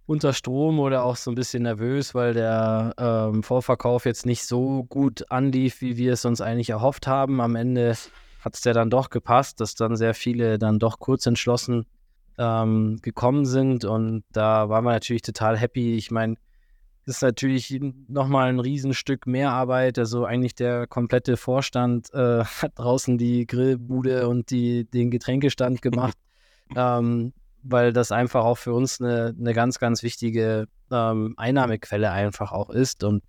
unter Strom oder auch so ein bisschen nervös, weil der ähm, Vorverkauf jetzt nicht so gut anlief, wie wir es uns eigentlich erhofft haben. Am Ende hat es ja dann doch gepasst, dass dann sehr viele dann doch kurz entschlossen ähm, gekommen sind und da waren wir natürlich total happy. Ich meine, das ist natürlich nochmal ein Riesenstück mehr Arbeit. Also eigentlich der komplette Vorstand äh, hat draußen die Grillbude und die, den Getränkestand gemacht. ähm, weil das einfach auch für uns eine, eine ganz, ganz wichtige ähm, Einnahmequelle einfach auch ist. Und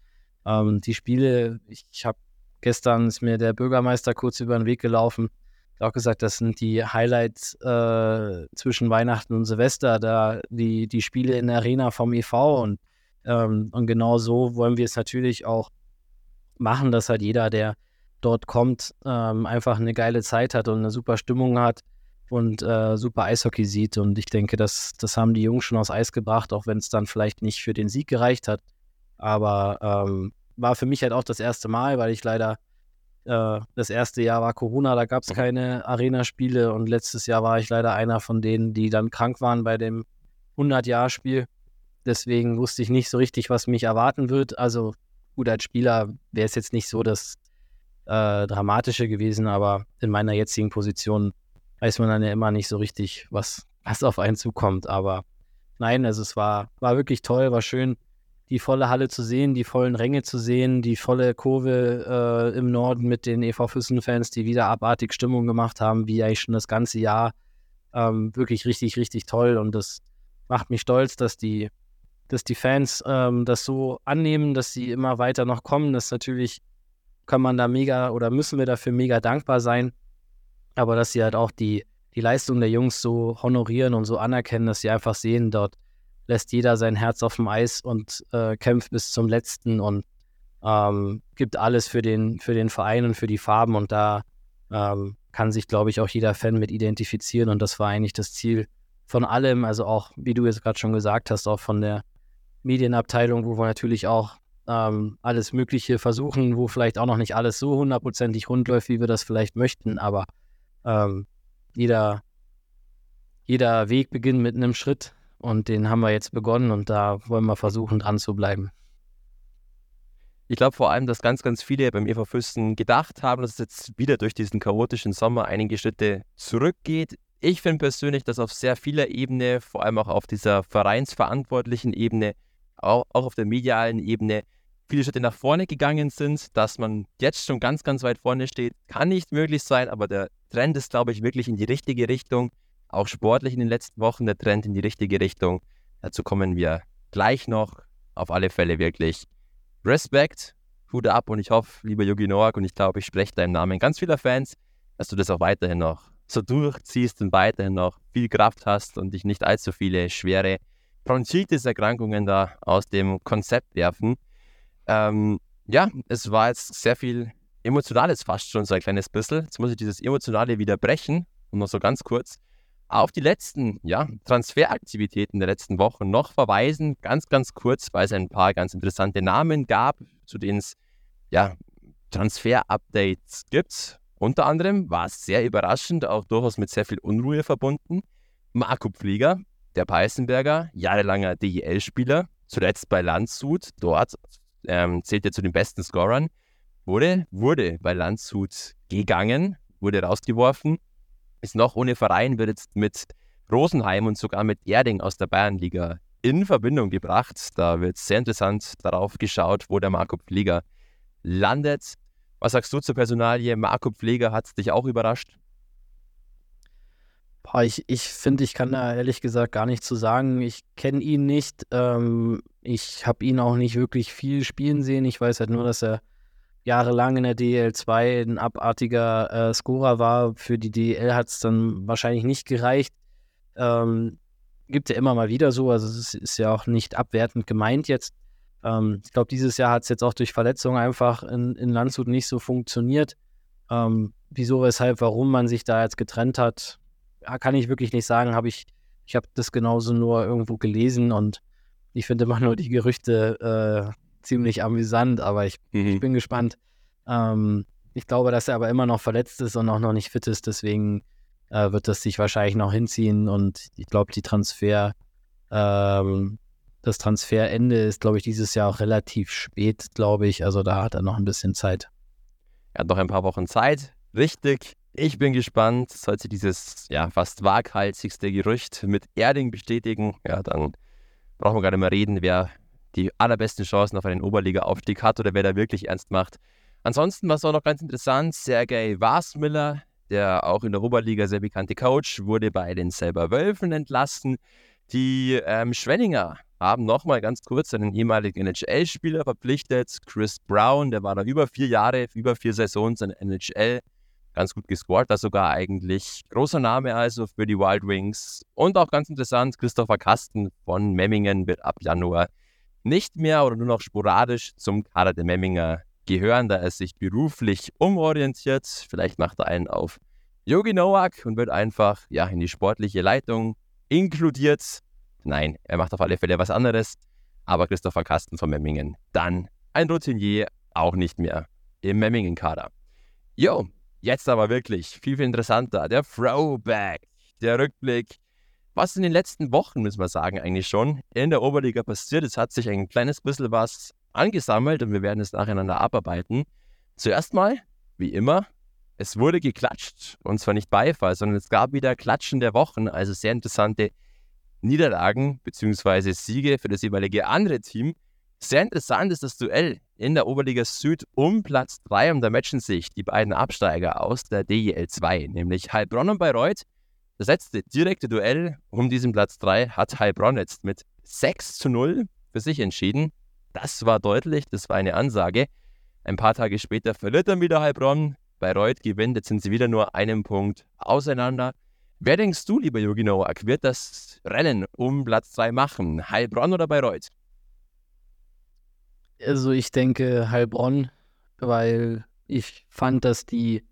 ähm, die Spiele, ich, ich habe gestern ist mir der Bürgermeister kurz über den Weg gelaufen, hat auch gesagt, das sind die Highlights äh, zwischen Weihnachten und Silvester, da die, die Spiele in der Arena vom EV und, ähm, und genau so wollen wir es natürlich auch machen, dass halt jeder, der dort kommt, ähm, einfach eine geile Zeit hat und eine super Stimmung hat und äh, super Eishockey sieht. Und ich denke, das, das haben die Jungs schon aus Eis gebracht, auch wenn es dann vielleicht nicht für den Sieg gereicht hat. Aber ähm, war für mich halt auch das erste Mal, weil ich leider äh, das erste Jahr war Corona, da gab es mhm. keine Arena-Spiele und letztes Jahr war ich leider einer von denen, die dann krank waren bei dem 100-Jahr-Spiel. Deswegen wusste ich nicht so richtig, was mich erwarten wird. Also gut, als Spieler wäre es jetzt nicht so das äh, Dramatische gewesen, aber in meiner jetzigen Position weiß man dann ja immer nicht so richtig, was, was auf einen zukommt. Aber nein, also es war, war wirklich toll, war schön, die volle Halle zu sehen, die vollen Ränge zu sehen, die volle Kurve äh, im Norden mit den EV Füssen-Fans, die wieder abartig Stimmung gemacht haben, wie eigentlich schon das ganze Jahr. Ähm, wirklich richtig, richtig toll und das macht mich stolz, dass die, dass die Fans ähm, das so annehmen, dass sie immer weiter noch kommen. Das natürlich kann man da mega oder müssen wir dafür mega dankbar sein. Aber dass sie halt auch die, die Leistung der Jungs so honorieren und so anerkennen, dass sie einfach sehen, dort lässt jeder sein Herz auf dem Eis und äh, kämpft bis zum letzten und ähm, gibt alles für den, für den Verein und für die Farben. Und da ähm, kann sich, glaube ich, auch jeder Fan mit identifizieren. Und das war eigentlich das Ziel von allem. Also auch, wie du jetzt gerade schon gesagt hast, auch von der Medienabteilung, wo wir natürlich auch ähm, alles Mögliche versuchen, wo vielleicht auch noch nicht alles so hundertprozentig rund läuft, wie wir das vielleicht möchten. Aber ähm, jeder, jeder Weg beginnt mit einem Schritt und den haben wir jetzt begonnen und da wollen wir versuchen, dran zu bleiben. Ich glaube vor allem, dass ganz, ganz viele beim EV Füssen gedacht haben, dass es jetzt wieder durch diesen chaotischen Sommer einige Schritte zurückgeht. Ich finde persönlich, dass auf sehr vieler Ebene, vor allem auch auf dieser vereinsverantwortlichen Ebene, auch, auch auf der medialen Ebene, viele Schritte nach vorne gegangen sind, dass man jetzt schon ganz, ganz weit vorne steht, kann nicht möglich sein, aber der Trend ist, glaube ich, wirklich in die richtige Richtung. Auch sportlich in den letzten Wochen der Trend in die richtige Richtung. Dazu kommen wir gleich noch. Auf alle Fälle wirklich Respekt, Hut ab und ich hoffe, lieber Yogi Noak, und ich glaube, ich spreche deinen Namen ganz vieler Fans, dass du das auch weiterhin noch so durchziehst und weiterhin noch viel Kraft hast und dich nicht allzu viele schwere Bronchitis-Erkrankungen da aus dem Konzept werfen. Ähm, ja, es war jetzt sehr viel Emotionales fast schon so ein kleines bisschen. Jetzt muss ich dieses Emotionale wieder brechen und noch so ganz kurz auf die letzten ja, Transferaktivitäten der letzten Wochen noch verweisen. Ganz, ganz kurz, weil es ein paar ganz interessante Namen gab, zu denen es ja, Transfer-Updates gibt. Unter anderem war es sehr überraschend, auch durchaus mit sehr viel Unruhe verbunden. Marco Pfleger, der Peißenberger, jahrelanger DEL-Spieler, zuletzt bei Landshut, dort ähm, zählt er zu den besten Scorern, wurde, wurde bei Landshut gegangen, wurde rausgeworfen, ist noch ohne Verein, wird jetzt mit Rosenheim und sogar mit Erding aus der Bayernliga in Verbindung gebracht. Da wird sehr interessant darauf geschaut, wo der Marco Pfleger landet. Was sagst du zur Personalie? Marco Pfleger hat dich auch überrascht? Ich ich finde, ich kann da ehrlich gesagt gar nichts zu sagen. Ich kenne ihn nicht. Ähm, ich habe ihn auch nicht wirklich viel spielen sehen. Ich weiß halt nur, dass er jahrelang in der DL2 ein abartiger äh, Scorer war. Für die DL hat es dann wahrscheinlich nicht gereicht. Ähm, gibt ja immer mal wieder so, also es ist, ist ja auch nicht abwertend gemeint jetzt. Ähm, ich glaube, dieses Jahr hat es jetzt auch durch Verletzungen einfach in, in Landshut nicht so funktioniert. Ähm, wieso, weshalb, warum man sich da jetzt getrennt hat, kann ich wirklich nicht sagen. Habe ich, ich habe das genauso nur irgendwo gelesen und ich finde immer nur die Gerüchte äh, ziemlich amüsant, aber ich, mhm. ich bin gespannt. Ähm, ich glaube, dass er aber immer noch verletzt ist und auch noch nicht fit ist, deswegen äh, wird das sich wahrscheinlich noch hinziehen und ich glaube, die Transfer, ähm, das Transferende ist, glaube ich, dieses Jahr auch relativ spät, glaube ich. Also da hat er noch ein bisschen Zeit. Er hat noch ein paar Wochen Zeit. Richtig. Ich bin gespannt. Sollte dieses ja, fast waghalsigste Gerücht mit Erding bestätigen, ja, dann brauchen wir gar nicht mehr reden, wer die allerbesten Chancen auf einen Oberliga-Aufstieg hat oder wer da wirklich ernst macht. Ansonsten war es auch noch ganz interessant, Sergei Wasmiller, der auch in der Oberliga sehr bekannte Coach, wurde bei den selber Wölfen entlassen. Die ähm, Schwenninger haben nochmal ganz kurz einen ehemaligen NHL-Spieler verpflichtet, Chris Brown, der war da über vier Jahre, über vier Saisons in NHL, ganz gut gescored, da sogar eigentlich. Großer Name also für die Wild Wings. Und auch ganz interessant, Christopher Kasten von Memmingen wird ab Januar nicht mehr oder nur noch sporadisch zum Kader der Memminger gehören, da er sich beruflich umorientiert. Vielleicht macht er einen auf Yogi Nowak und wird einfach ja, in die sportliche Leitung inkludiert. Nein, er macht auf alle Fälle was anderes. Aber Christopher Kasten von Memmingen, dann ein Routinier, auch nicht mehr im Memmingen-Kader. Jo, jetzt aber wirklich viel, viel interessanter. Der Throwback, der Rückblick. Was in den letzten Wochen, müssen wir sagen, eigentlich schon in der Oberliga passiert. Es hat sich ein kleines bisschen was angesammelt und wir werden es nacheinander abarbeiten. Zuerst mal, wie immer, es wurde geklatscht und zwar nicht Beifall, sondern es gab wieder Klatschen der Wochen, also sehr interessante Niederlagen bzw. Siege für das jeweilige andere Team. Sehr interessant ist das Duell in der Oberliga Süd um Platz 3 und da matchen sich die beiden Absteiger aus der DEL 2, nämlich Heilbronn und Bayreuth. Das letzte direkte Duell um diesen Platz 3 hat Heilbronn jetzt mit 6 zu 0 für sich entschieden. Das war deutlich, das war eine Ansage. Ein paar Tage später verliert dann wieder Heilbronn. Bayreuth gewinnt, jetzt sind sie wieder nur einen Punkt auseinander. Wer denkst du, lieber Jogi Nowak, wird das Rennen um Platz 2 machen? Heilbronn oder Bayreuth? Also ich denke Heilbronn, weil ich fand, dass die,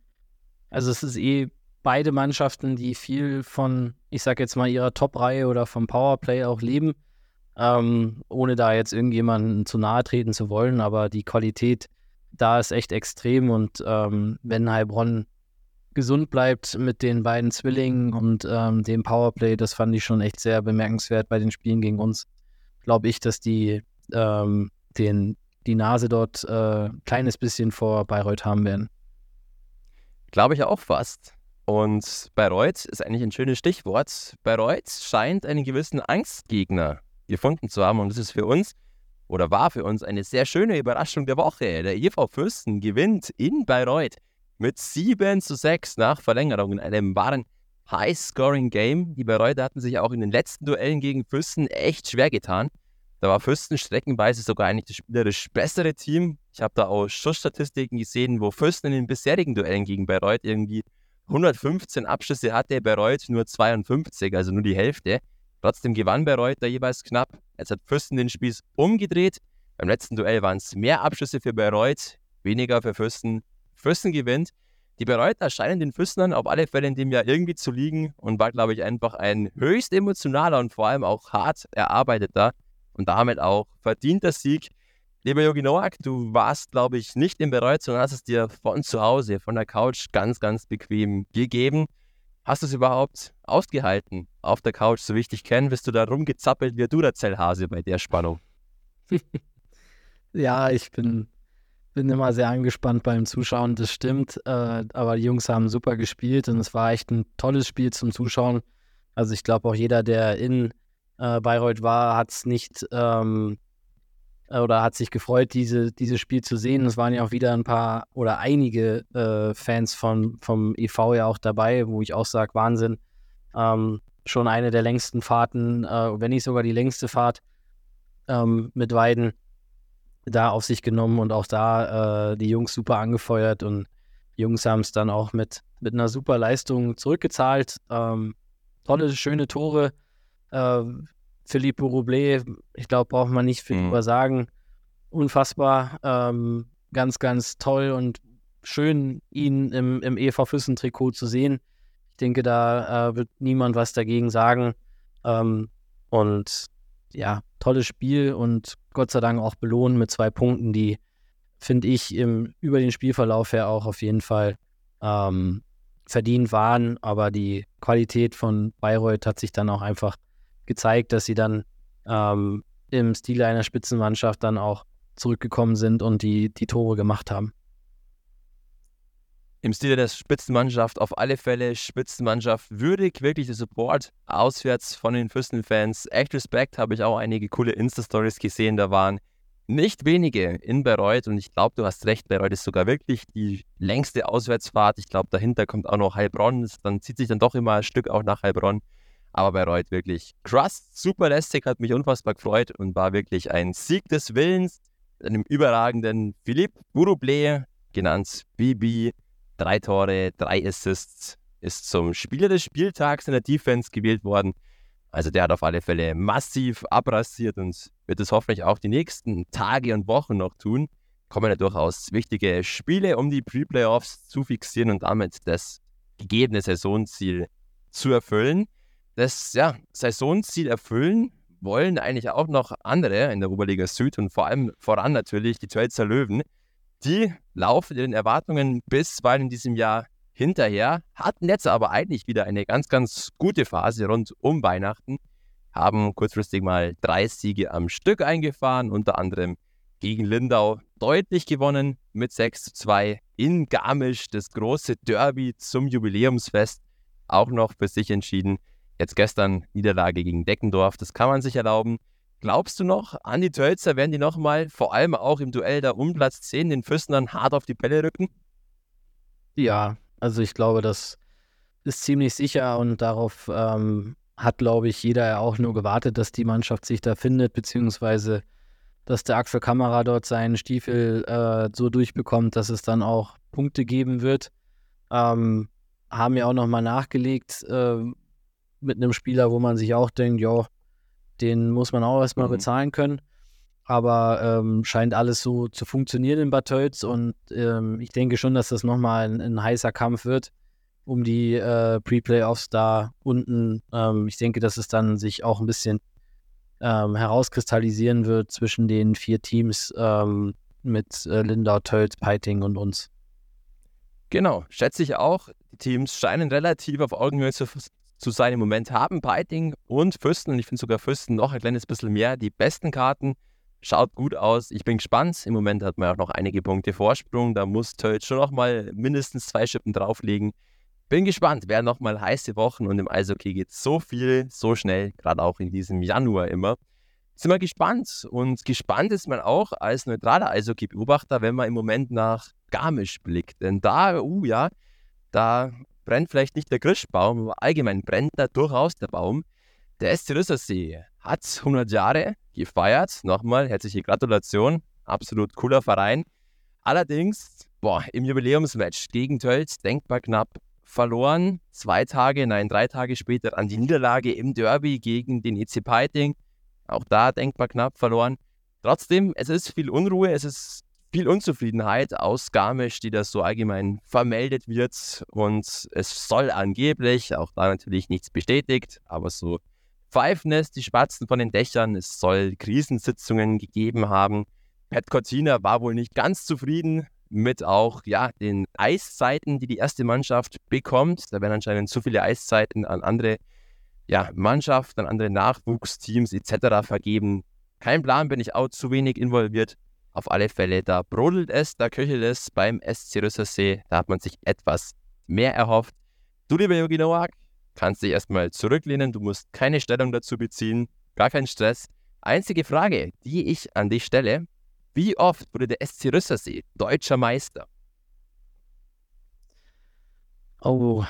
also es ist eh beide Mannschaften, die viel von, ich sag jetzt mal, ihrer Top-Reihe oder vom Powerplay auch leben, ähm, ohne da jetzt irgendjemanden zu nahe treten zu wollen, aber die Qualität da ist echt extrem und ähm, wenn Heilbronn gesund bleibt mit den beiden Zwillingen und ähm, dem Powerplay, das fand ich schon echt sehr bemerkenswert bei den Spielen gegen uns. Glaube ich, dass die ähm, den, die Nase dort ein äh, kleines bisschen vor Bayreuth haben werden. Glaube ich auch fast. Und Bayreuth ist eigentlich ein schönes Stichwort. Bayreuth scheint einen gewissen Angstgegner gefunden zu haben und das ist für uns oder war für uns eine sehr schöne Überraschung der Woche. Der EV Fürsten gewinnt in Bayreuth mit 7 zu 6 nach Verlängerung in einem wahren High-Scoring-Game. Die Bayreuther hatten sich auch in den letzten Duellen gegen Fürsten echt schwer getan. Da war Fürsten streckenweise sogar eigentlich das spielerisch bessere Team. Ich habe da auch Schussstatistiken gesehen, wo Fürsten in den bisherigen Duellen gegen Bayreuth irgendwie 115 Abschüsse hatte, Bayreuth nur 52, also nur die Hälfte. Trotzdem gewann Bayreuth da jeweils knapp. Jetzt hat Fürsten den Spieß umgedreht. Beim letzten Duell waren es mehr Abschüsse für Bayreuth, weniger für Fürsten. Fürsten gewinnt. Die Bereuter scheinen den Füßnern auf alle Fälle in dem Jahr irgendwie zu liegen und war, glaube ich, einfach ein höchst emotionaler und vor allem auch hart erarbeiteter und damit auch verdienter Sieg. Lieber Jogi Noak, du warst, glaube ich, nicht im Bereut, sondern hast es dir von zu Hause, von der Couch ganz, ganz bequem gegeben. Hast du es überhaupt ausgehalten auf der Couch, so wie ich dich kenne? Bist du da rumgezappelt wie der Zellhase bei der Spannung? ja, ich bin bin immer sehr angespannt beim Zuschauen, das stimmt. Äh, aber die Jungs haben super gespielt und es war echt ein tolles Spiel zum Zuschauen. Also ich glaube auch jeder, der in äh, Bayreuth war, hat es nicht ähm, oder hat sich gefreut, diese, dieses Spiel zu sehen. Es waren ja auch wieder ein paar oder einige äh, Fans von, vom EV ja auch dabei, wo ich auch sage, Wahnsinn. Ähm, schon eine der längsten Fahrten, äh, wenn nicht sogar die längste Fahrt ähm, mit Weiden da auf sich genommen und auch da äh, die Jungs super angefeuert und die Jungs haben es dann auch mit, mit einer super Leistung zurückgezahlt. Ähm, tolle, schöne Tore. Philippe Roublé, ich glaube, braucht man nicht viel mhm. drüber sagen. Unfassbar. Ähm, ganz, ganz toll und schön, ihn im, im EV Füssen-Trikot zu sehen. Ich denke, da äh, wird niemand was dagegen sagen. Ähm, und ja, tolles Spiel und Gott sei Dank auch belohnt mit zwei Punkten, die, finde ich, im, über den Spielverlauf her auch auf jeden Fall ähm, verdient waren. Aber die Qualität von Bayreuth hat sich dann auch einfach gezeigt, dass sie dann ähm, im Stile einer Spitzenmannschaft dann auch zurückgekommen sind und die, die Tore gemacht haben im Stile der Spitzenmannschaft auf alle Fälle Spitzenmannschaft würdig, wirklich der Support auswärts von den Fürstenfans. Echt Respekt, habe ich auch einige coole Insta-Stories gesehen, da waren nicht wenige in Bayreuth und ich glaube, du hast recht, Bayreuth ist sogar wirklich die längste Auswärtsfahrt. Ich glaube, dahinter kommt auch noch Heilbronn, dann zieht sich dann doch immer ein Stück auch nach Heilbronn. Aber Bayreuth wirklich krass, super lästig, hat mich unfassbar gefreut und war wirklich ein Sieg des Willens, einem überragenden Philippe Bourroublé, genannt Bibi, Drei Tore, drei Assists, ist zum Spieler des Spieltags in der Defense gewählt worden. Also der hat auf alle Fälle massiv abrasiert und wird es hoffentlich auch die nächsten Tage und Wochen noch tun. Kommen ja durchaus wichtige Spiele, um die Pre-Playoffs zu fixieren und damit das gegebene Saisonziel zu erfüllen. Das ja, Saisonziel erfüllen wollen eigentlich auch noch andere in der Oberliga Süd und vor allem voran natürlich die Tölzer Löwen Die laufen ihren Erwartungen bisweilen in diesem Jahr hinterher, hatten jetzt aber eigentlich wieder eine ganz, ganz gute Phase rund um Weihnachten, haben kurzfristig mal drei Siege am Stück eingefahren, unter anderem gegen Lindau deutlich gewonnen mit 6 zu 2 in Garmisch, das große Derby zum Jubiläumsfest, auch noch für sich entschieden. Jetzt gestern Niederlage gegen Deckendorf, das kann man sich erlauben. Glaubst du noch, an die Tölzer werden die nochmal, vor allem auch im Duell da um Platz 10, den Füssen hart auf die Bälle rücken? Ja, also ich glaube, das ist ziemlich sicher und darauf ähm, hat, glaube ich, jeder ja auch nur gewartet, dass die Mannschaft sich da findet, beziehungsweise dass der Axel Kamera dort seinen Stiefel äh, so durchbekommt, dass es dann auch Punkte geben wird. Ähm, haben ja auch nochmal nachgelegt äh, mit einem Spieler, wo man sich auch denkt, ja, den muss man auch erstmal mhm. bezahlen können. Aber ähm, scheint alles so zu funktionieren in Bad Tölz und ähm, ich denke schon, dass das nochmal ein, ein heißer Kampf wird um die äh, Pre-Playoffs da unten. Ähm, ich denke, dass es dann sich auch ein bisschen ähm, herauskristallisieren wird zwischen den vier Teams ähm, mit äh, Lindau, Tölz, Peiting und uns. Genau, schätze ich auch. Die Teams scheinen relativ auf Augenhöhe zu, zu sein. Im Moment haben Peiting und Fürsten, und ich finde sogar Fürsten noch ein kleines bisschen mehr, die besten Karten. Schaut gut aus. Ich bin gespannt. Im Moment hat man auch noch einige Punkte Vorsprung. Da muss Tölz schon noch mal mindestens zwei Schippen drauflegen. Bin gespannt, werden nochmal heiße Wochen und im Eishockey geht so viel, so schnell, gerade auch in diesem Januar immer. Sind wir gespannt und gespannt ist man auch als neutraler Eishockey-Beobachter, wenn man im Moment nach Garmisch blickt. Denn da, uh ja, da brennt vielleicht nicht der Grischbaum, aber allgemein brennt da durchaus der Baum. Der SC Rüssersee hat 100 Jahre gefeiert. Nochmal herzliche Gratulation. Absolut cooler Verein. Allerdings, boah, im Jubiläumsmatch gegen Tölz denkbar knapp verloren. Zwei Tage, nein, drei Tage später an die Niederlage im Derby gegen den EC Peiting. Auch da denkbar knapp verloren. Trotzdem, es ist viel Unruhe, es ist viel Unzufriedenheit aus Garmisch, die das so allgemein vermeldet wird. Und es soll angeblich, auch da natürlich nichts bestätigt, aber so pfeifen es die Spatzen von den Dächern. Es soll Krisensitzungen gegeben haben. Pat Cortina war wohl nicht ganz zufrieden mit auch ja, den Eiszeiten, die die erste Mannschaft bekommt. Da werden anscheinend zu viele Eiszeiten an andere ja, Mannschaften, an andere Nachwuchsteams etc. vergeben. Kein Plan, bin ich auch zu wenig involviert. Auf alle Fälle, da brodelt es, da köchelt es beim SC Rüssersee. Da hat man sich etwas mehr erhofft. Du, lieber Jogi Nowak, kannst dich erstmal zurücklehnen. Du musst keine Stellung dazu beziehen. Gar kein Stress. Einzige Frage, die ich an dich stelle, wie oft wurde der SC Rüssersee deutscher Meister? Oh,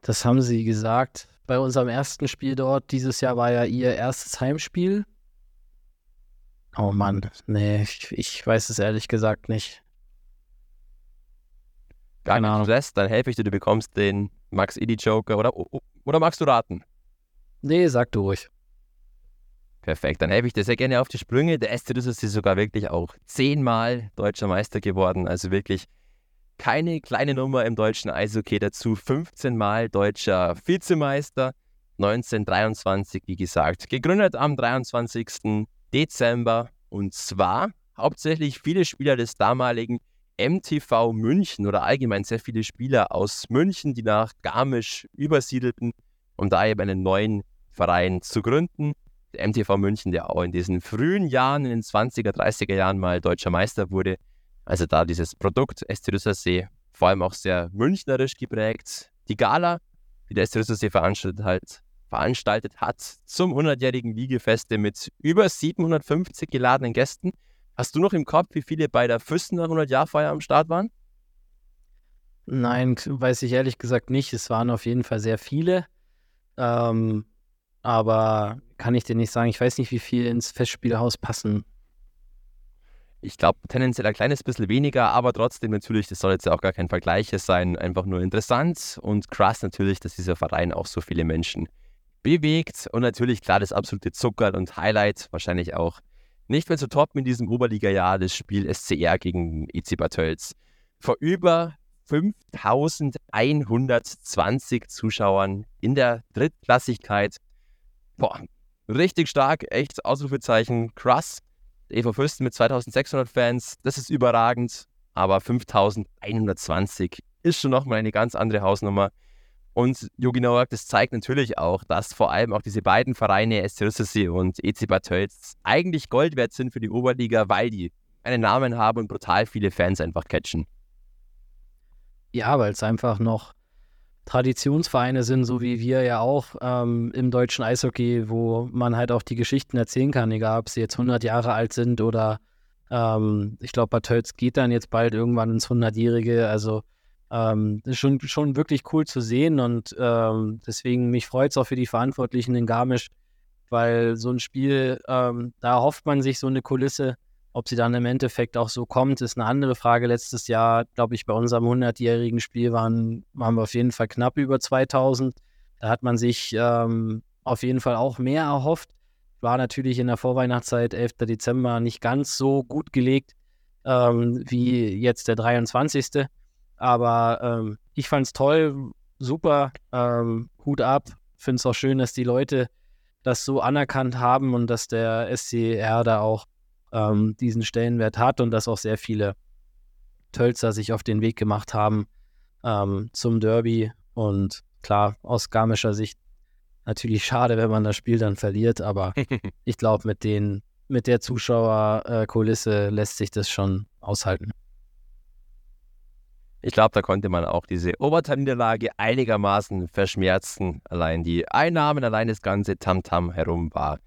das haben Sie gesagt. Bei unserem ersten Spiel dort, dieses Jahr war ja Ihr erstes Heimspiel. Oh Mann, nee, ich, ich weiß es ehrlich gesagt nicht. Gar Keine Ahnung. Stress, dann helfe ich dir, du bekommst den Max Eddy Joker oder, oder magst du raten? Nee, sag du ruhig. Perfekt, dann helfe ich dir sehr gerne auf die Sprünge. Der SC ist sogar wirklich auch zehnmal deutscher Meister geworden. Also wirklich keine kleine Nummer im deutschen Eishockey dazu. 15 Mal deutscher Vizemeister. 1923, wie gesagt, gegründet am 23. Dezember. Und zwar hauptsächlich viele Spieler des damaligen MTV München oder allgemein sehr viele Spieler aus München, die nach Garmisch übersiedelten, um da eben einen neuen Verein zu gründen der MTV München, der auch in diesen frühen Jahren, in den 20er, 30er Jahren mal deutscher Meister wurde. Also da dieses Produkt See, vor allem auch sehr münchnerisch geprägt. Die Gala, die der See veranstaltet hat, veranstaltet hat zum 100-jährigen Wiegefeste mit über 750 geladenen Gästen. Hast du noch im Kopf, wie viele bei der Füssen 100-Jahr-Feier am Start waren? Nein, weiß ich ehrlich gesagt nicht. Es waren auf jeden Fall sehr viele. Ähm, aber kann ich dir nicht sagen. Ich weiß nicht, wie viel ins Festspielhaus passen. Ich glaube tendenziell ein kleines bisschen weniger, aber trotzdem natürlich, das soll jetzt ja auch gar kein Vergleich sein, einfach nur interessant und krass natürlich, dass dieser Verein auch so viele Menschen bewegt und natürlich klar das absolute Zucker und Highlight, wahrscheinlich auch nicht mehr zu toppen in diesem Oberliga-Jahr, das Spiel SCR gegen EC Bad Tölz. Vor über 5120 Zuschauern in der Drittklassigkeit Boah, richtig stark, echt Ausrufezeichen, krass. EV Fürsten mit 2600 Fans, das ist überragend. aber 5120 ist schon nochmal eine ganz andere Hausnummer. Und Jogi Nowak, das zeigt natürlich auch, dass vor allem auch diese beiden Vereine, SC Rüsselsee und EC Bad Tölz, eigentlich Gold wert sind für die Oberliga, weil die einen Namen haben und brutal viele Fans einfach catchen. Ja, weil es einfach noch Traditionsvereine sind, so wie wir ja auch ähm, im deutschen Eishockey, wo man halt auch die Geschichten erzählen kann, egal ob sie jetzt 100 Jahre alt sind oder ähm, ich glaube, Bad Tölz geht dann jetzt bald irgendwann ins 100-Jährige. Also ähm, das ist schon, schon wirklich cool zu sehen und ähm, deswegen mich freut es auch für die Verantwortlichen in Garmisch, weil so ein Spiel, ähm, da hofft man sich so eine Kulisse. Ob sie dann im Endeffekt auch so kommt, ist eine andere Frage. Letztes Jahr, glaube ich, bei unserem 100-jährigen Spiel waren, waren wir auf jeden Fall knapp über 2000. Da hat man sich ähm, auf jeden Fall auch mehr erhofft. War natürlich in der Vorweihnachtszeit, 11. Dezember, nicht ganz so gut gelegt ähm, wie jetzt der 23. Aber ähm, ich fand es toll, super, ähm, Hut ab. Finde es auch schön, dass die Leute das so anerkannt haben und dass der SCR da auch ähm, diesen Stellenwert hat und dass auch sehr viele Tölzer sich auf den Weg gemacht haben ähm, zum Derby. Und klar, aus garmischer Sicht natürlich schade, wenn man das Spiel dann verliert, aber ich glaube, mit mit der Zuschauerkulisse lässt sich das schon aushalten. Ich glaube, da konnte man auch diese Overtime-Niederlage einigermaßen verschmerzen. Allein die Einnahmen, allein das ganze Tamtam -Tam herum war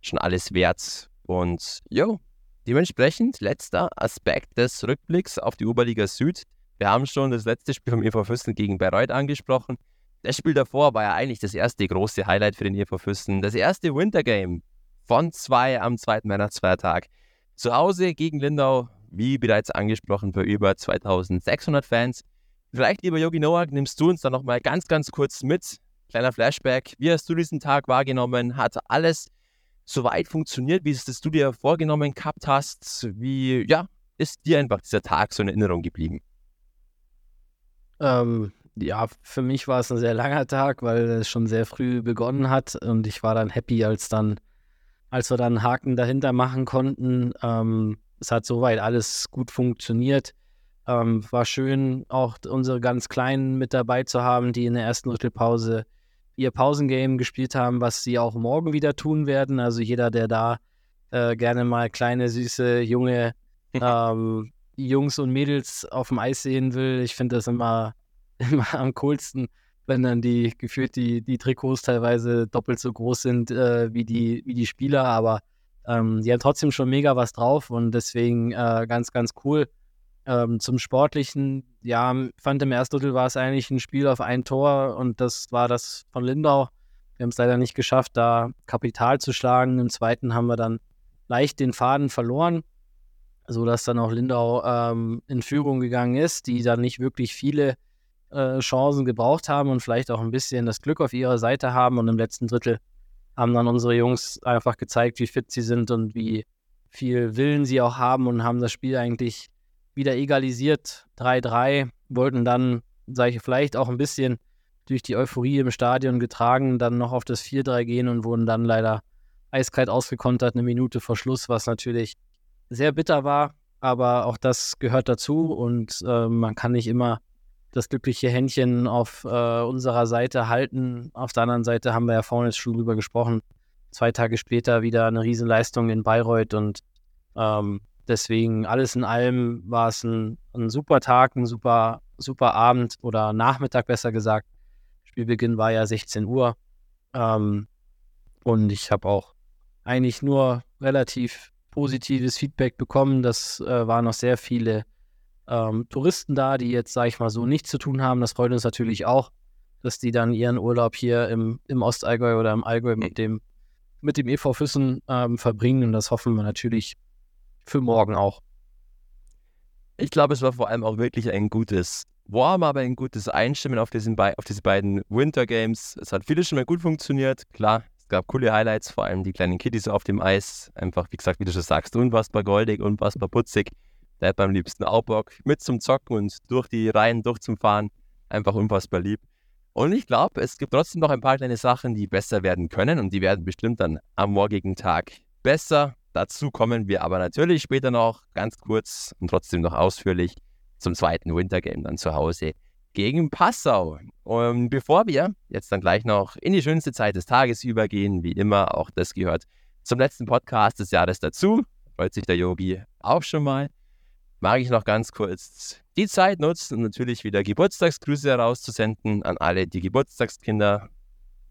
schon alles wert. Und jo, dementsprechend letzter Aspekt des Rückblicks auf die Oberliga Süd. Wir haben schon das letzte Spiel vom EV Füssen gegen Bayreuth angesprochen. Das Spiel davor war ja eigentlich das erste große Highlight für den EV Füssen. Das erste Wintergame von zwei am zweiten Weihnachtsfeiertag. Zu Hause gegen Lindau wie bereits angesprochen, für über 2600 Fans. Vielleicht, lieber Yogi Noah, nimmst du uns dann nochmal ganz, ganz kurz mit. Kleiner Flashback. Wie hast du diesen Tag wahrgenommen? Hat alles soweit funktioniert, wie es du dir vorgenommen gehabt hast? Wie, ja, ist dir einfach dieser Tag so in Erinnerung geblieben? Ähm, ja, für mich war es ein sehr langer Tag, weil es schon sehr früh begonnen hat und ich war dann happy, als dann, als wir dann einen Haken dahinter machen konnten. Ähm, es hat soweit alles gut funktioniert. Ähm, war schön, auch unsere ganz Kleinen mit dabei zu haben, die in der ersten Drittelpause ihr Pausengame gespielt haben, was sie auch morgen wieder tun werden. Also jeder, der da äh, gerne mal kleine, süße, junge ähm, Jungs und Mädels auf dem Eis sehen will, ich finde das immer, immer am coolsten, wenn dann die gefühlt die, die Trikots teilweise doppelt so groß sind äh, wie, die, wie die Spieler, aber ähm, die haben trotzdem schon mega was drauf und deswegen äh, ganz, ganz cool. Ähm, zum Sportlichen, ja, fand im ersten Drittel war es eigentlich ein Spiel auf ein Tor und das war das von Lindau. Wir haben es leider nicht geschafft, da Kapital zu schlagen. Im zweiten haben wir dann leicht den Faden verloren, sodass dann auch Lindau ähm, in Führung gegangen ist, die dann nicht wirklich viele äh, Chancen gebraucht haben und vielleicht auch ein bisschen das Glück auf ihrer Seite haben. Und im letzten Drittel haben dann unsere Jungs einfach gezeigt, wie fit sie sind und wie viel Willen sie auch haben und haben das Spiel eigentlich wieder egalisiert. 3-3, wollten dann, sage ich, vielleicht auch ein bisschen durch die Euphorie im Stadion getragen, dann noch auf das 4-3 gehen und wurden dann leider eiskalt ausgekontert, eine Minute vor Schluss, was natürlich sehr bitter war, aber auch das gehört dazu und äh, man kann nicht immer das glückliche Händchen auf äh, unserer Seite halten. Auf der anderen Seite haben wir ja vorhin schon drüber gesprochen. Zwei Tage später wieder eine Riesenleistung in Bayreuth und ähm, deswegen alles in allem war es ein, ein, super Tag, ein super, super Abend oder Nachmittag besser gesagt. Spielbeginn war ja 16 Uhr ähm, und ich habe auch eigentlich nur relativ positives Feedback bekommen. Das äh, waren noch sehr viele ähm, Touristen da, die jetzt, sage ich mal so, nichts zu tun haben. Das freut uns natürlich auch, dass die dann ihren Urlaub hier im, im Ostallgäu oder im Allgäu mit dem, mit dem EV Füssen ähm, verbringen. Und das hoffen wir natürlich für morgen auch. Ich glaube, es war vor allem auch wirklich ein gutes Warm, aber ein gutes Einstimmen auf, diesen auf diese beiden Winter Games. Es hat vieles schon mal gut funktioniert. Klar, es gab coole Highlights, vor allem die kleinen Kiddies auf dem Eis. Einfach, wie gesagt, wie du schon sagst, unfassbar goldig, unfassbar putzig. Der hat beim liebsten auch Bock mit zum Zocken und durch die Reihen durch zum Fahren. Einfach unfassbar lieb. Und ich glaube, es gibt trotzdem noch ein paar kleine Sachen, die besser werden können und die werden bestimmt dann am morgigen Tag besser. Dazu kommen wir aber natürlich später noch ganz kurz und trotzdem noch ausführlich. zum zweiten Wintergame dann zu Hause gegen Passau. Und bevor wir jetzt dann gleich noch in die schönste Zeit des Tages übergehen, wie immer, auch das gehört zum letzten Podcast des Jahres dazu, freut sich der Yogi auch schon mal, mag ich noch ganz kurz die Zeit nutzen, um natürlich wieder Geburtstagsgrüße herauszusenden an alle die Geburtstagskinder,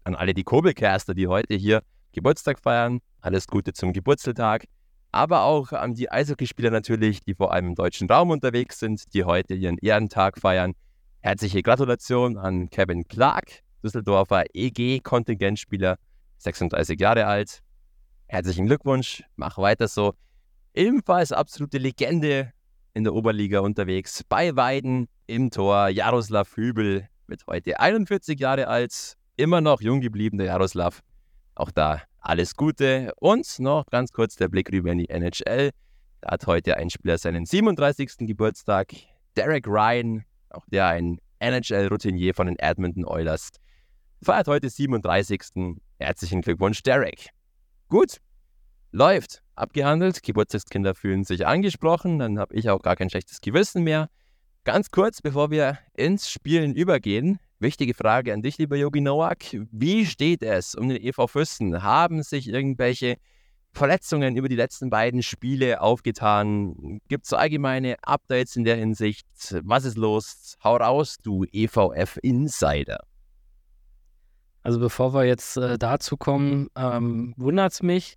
an alle die Kobelkerster, die heute hier Geburtstag feiern. Alles Gute zum Geburtstag aber auch an die Eishockeyspieler natürlich, die vor allem im deutschen Raum unterwegs sind, die heute ihren Ehrentag feiern. Herzliche Gratulation an Kevin Clark, Düsseldorfer EG-Kontingentspieler, 36 Jahre alt. Herzlichen Glückwunsch, mach weiter so. Ebenfalls absolute Legende in der Oberliga unterwegs bei Weiden im Tor. Jaroslav Hübel wird heute 41 Jahre alt, immer noch jung geblieben, der Jaroslav. Auch da alles Gute und noch ganz kurz der Blick rüber in die NHL. Da hat heute ein Spieler seinen 37. Geburtstag. Derek Ryan, auch der ein NHL-Routinier von den Edmonton Oilers, feiert heute 37. Herzlichen Glückwunsch, Derek. Gut, läuft, abgehandelt. Geburtstagskinder fühlen sich angesprochen, dann habe ich auch gar kein schlechtes Gewissen mehr. Ganz kurz, bevor wir ins Spielen übergehen, Wichtige Frage an dich, lieber Yogi Nowak. Wie steht es um den EV Füssen? Haben sich irgendwelche Verletzungen über die letzten beiden Spiele aufgetan? Gibt es allgemeine Updates in der Hinsicht? Was ist los? Hau raus, du EVF Insider. Also bevor wir jetzt äh, dazu kommen, ähm, wundert es mich,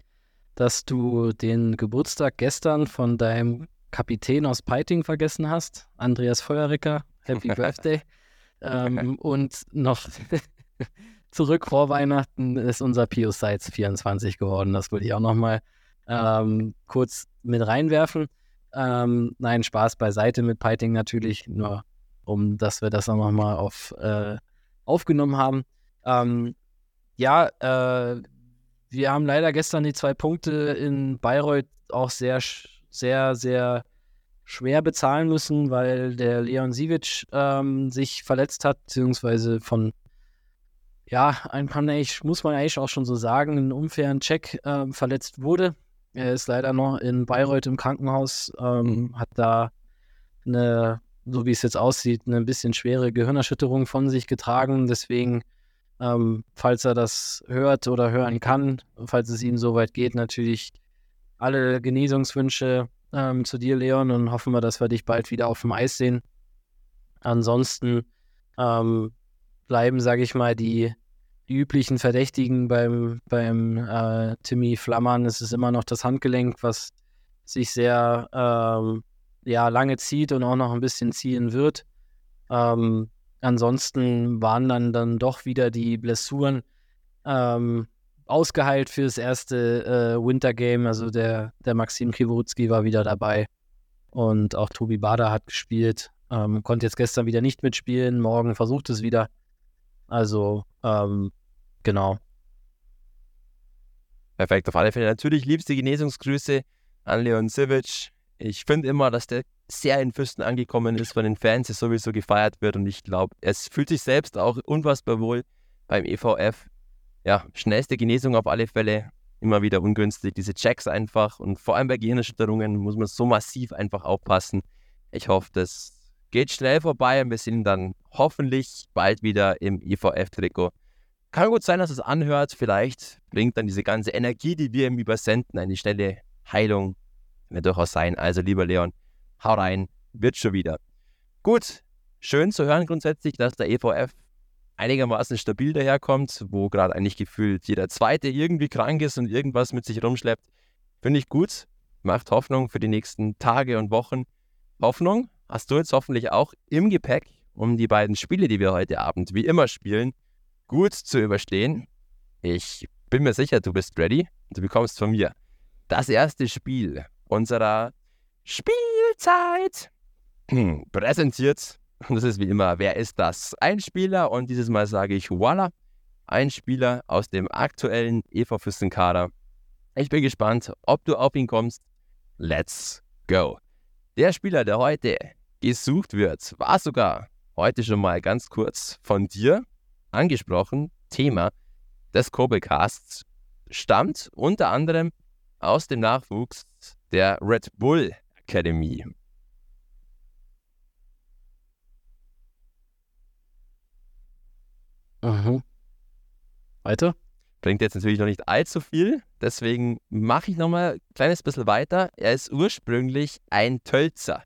dass du den Geburtstag gestern von deinem Kapitän aus Peiting vergessen hast, Andreas Feuerricker. Happy Birthday. Ähm, und noch zurück vor Weihnachten ist unser Pio Sites 24 geworden. Das würde ich auch nochmal ähm, kurz mit reinwerfen. Ähm, nein, Spaß beiseite mit Piting natürlich, nur um, dass wir das auch nochmal auf, äh, aufgenommen haben. Ähm, ja, äh, wir haben leider gestern die zwei Punkte in Bayreuth auch sehr, sehr, sehr schwer bezahlen müssen, weil der Leon Sivic ähm, sich verletzt hat, beziehungsweise von, ja, paar, muss man eigentlich auch schon so sagen, einen unfairen Check äh, verletzt wurde. Er ist leider noch in Bayreuth im Krankenhaus, ähm, hat da eine, so wie es jetzt aussieht, eine bisschen schwere Gehirnerschütterung von sich getragen. Deswegen, ähm, falls er das hört oder hören kann, falls es ihm soweit geht, natürlich alle Genesungswünsche ähm, zu dir, Leon, und hoffen wir, dass wir dich bald wieder auf dem Eis sehen. Ansonsten ähm, bleiben, sage ich mal, die, die, üblichen Verdächtigen beim, beim äh, Timmy Flammern. Es ist immer noch das Handgelenk, was sich sehr ähm, ja, lange zieht und auch noch ein bisschen ziehen wird. Ähm, ansonsten waren dann, dann doch wieder die Blessuren. Ähm, ausgeheilt für das erste äh, Winter Game. Also der, der Maxim Kriwurutski war wieder dabei. Und auch Tobi Bader hat gespielt. Ähm, konnte jetzt gestern wieder nicht mitspielen. Morgen versucht es wieder. Also, ähm, genau. Perfekt, auf alle Fälle. Natürlich liebste Genesungsgrüße an Leon Sivic. Ich finde immer, dass der sehr in Fürsten angekommen ist, von den Fans ist sowieso gefeiert wird und ich glaube, es fühlt sich selbst auch unfassbar wohl beim EVF ja, schnellste Genesung auf alle Fälle. Immer wieder ungünstig. Diese Checks einfach und vor allem bei Gehirnerschütterungen muss man so massiv einfach aufpassen. Ich hoffe, das geht schnell vorbei und wir sind dann hoffentlich bald wieder im IVF-Trikot. Kann gut sein, dass es anhört. Vielleicht bringt dann diese ganze Energie, die wir ihm übersenden, eine schnelle Heilung. Kann ja durchaus sein. Also, lieber Leon, hau rein. Wird schon wieder. Gut, schön zu hören grundsätzlich, dass der EVF einigermaßen stabil daherkommt, wo gerade eigentlich gefühlt jeder Zweite irgendwie krank ist und irgendwas mit sich rumschleppt. Finde ich gut, macht Hoffnung für die nächsten Tage und Wochen. Hoffnung hast du jetzt hoffentlich auch im Gepäck, um die beiden Spiele, die wir heute Abend wie immer spielen, gut zu überstehen. Ich bin mir sicher, du bist ready und du bekommst von mir das erste Spiel unserer Spielzeit präsentiert und das ist wie immer, wer ist das? Ein Spieler und dieses Mal sage ich voila, ein Spieler aus dem aktuellen EV Füssen-Kader. Ich bin gespannt, ob du auf ihn kommst. Let's go. Der Spieler, der heute gesucht wird, war sogar heute schon mal ganz kurz von dir angesprochen. Thema des Kobe-Casts stammt unter anderem aus dem Nachwuchs der Red Bull academy Mhm. Weiter? Bringt jetzt natürlich noch nicht allzu viel, deswegen mache ich nochmal ein kleines bisschen weiter. Er ist ursprünglich ein Tölzer.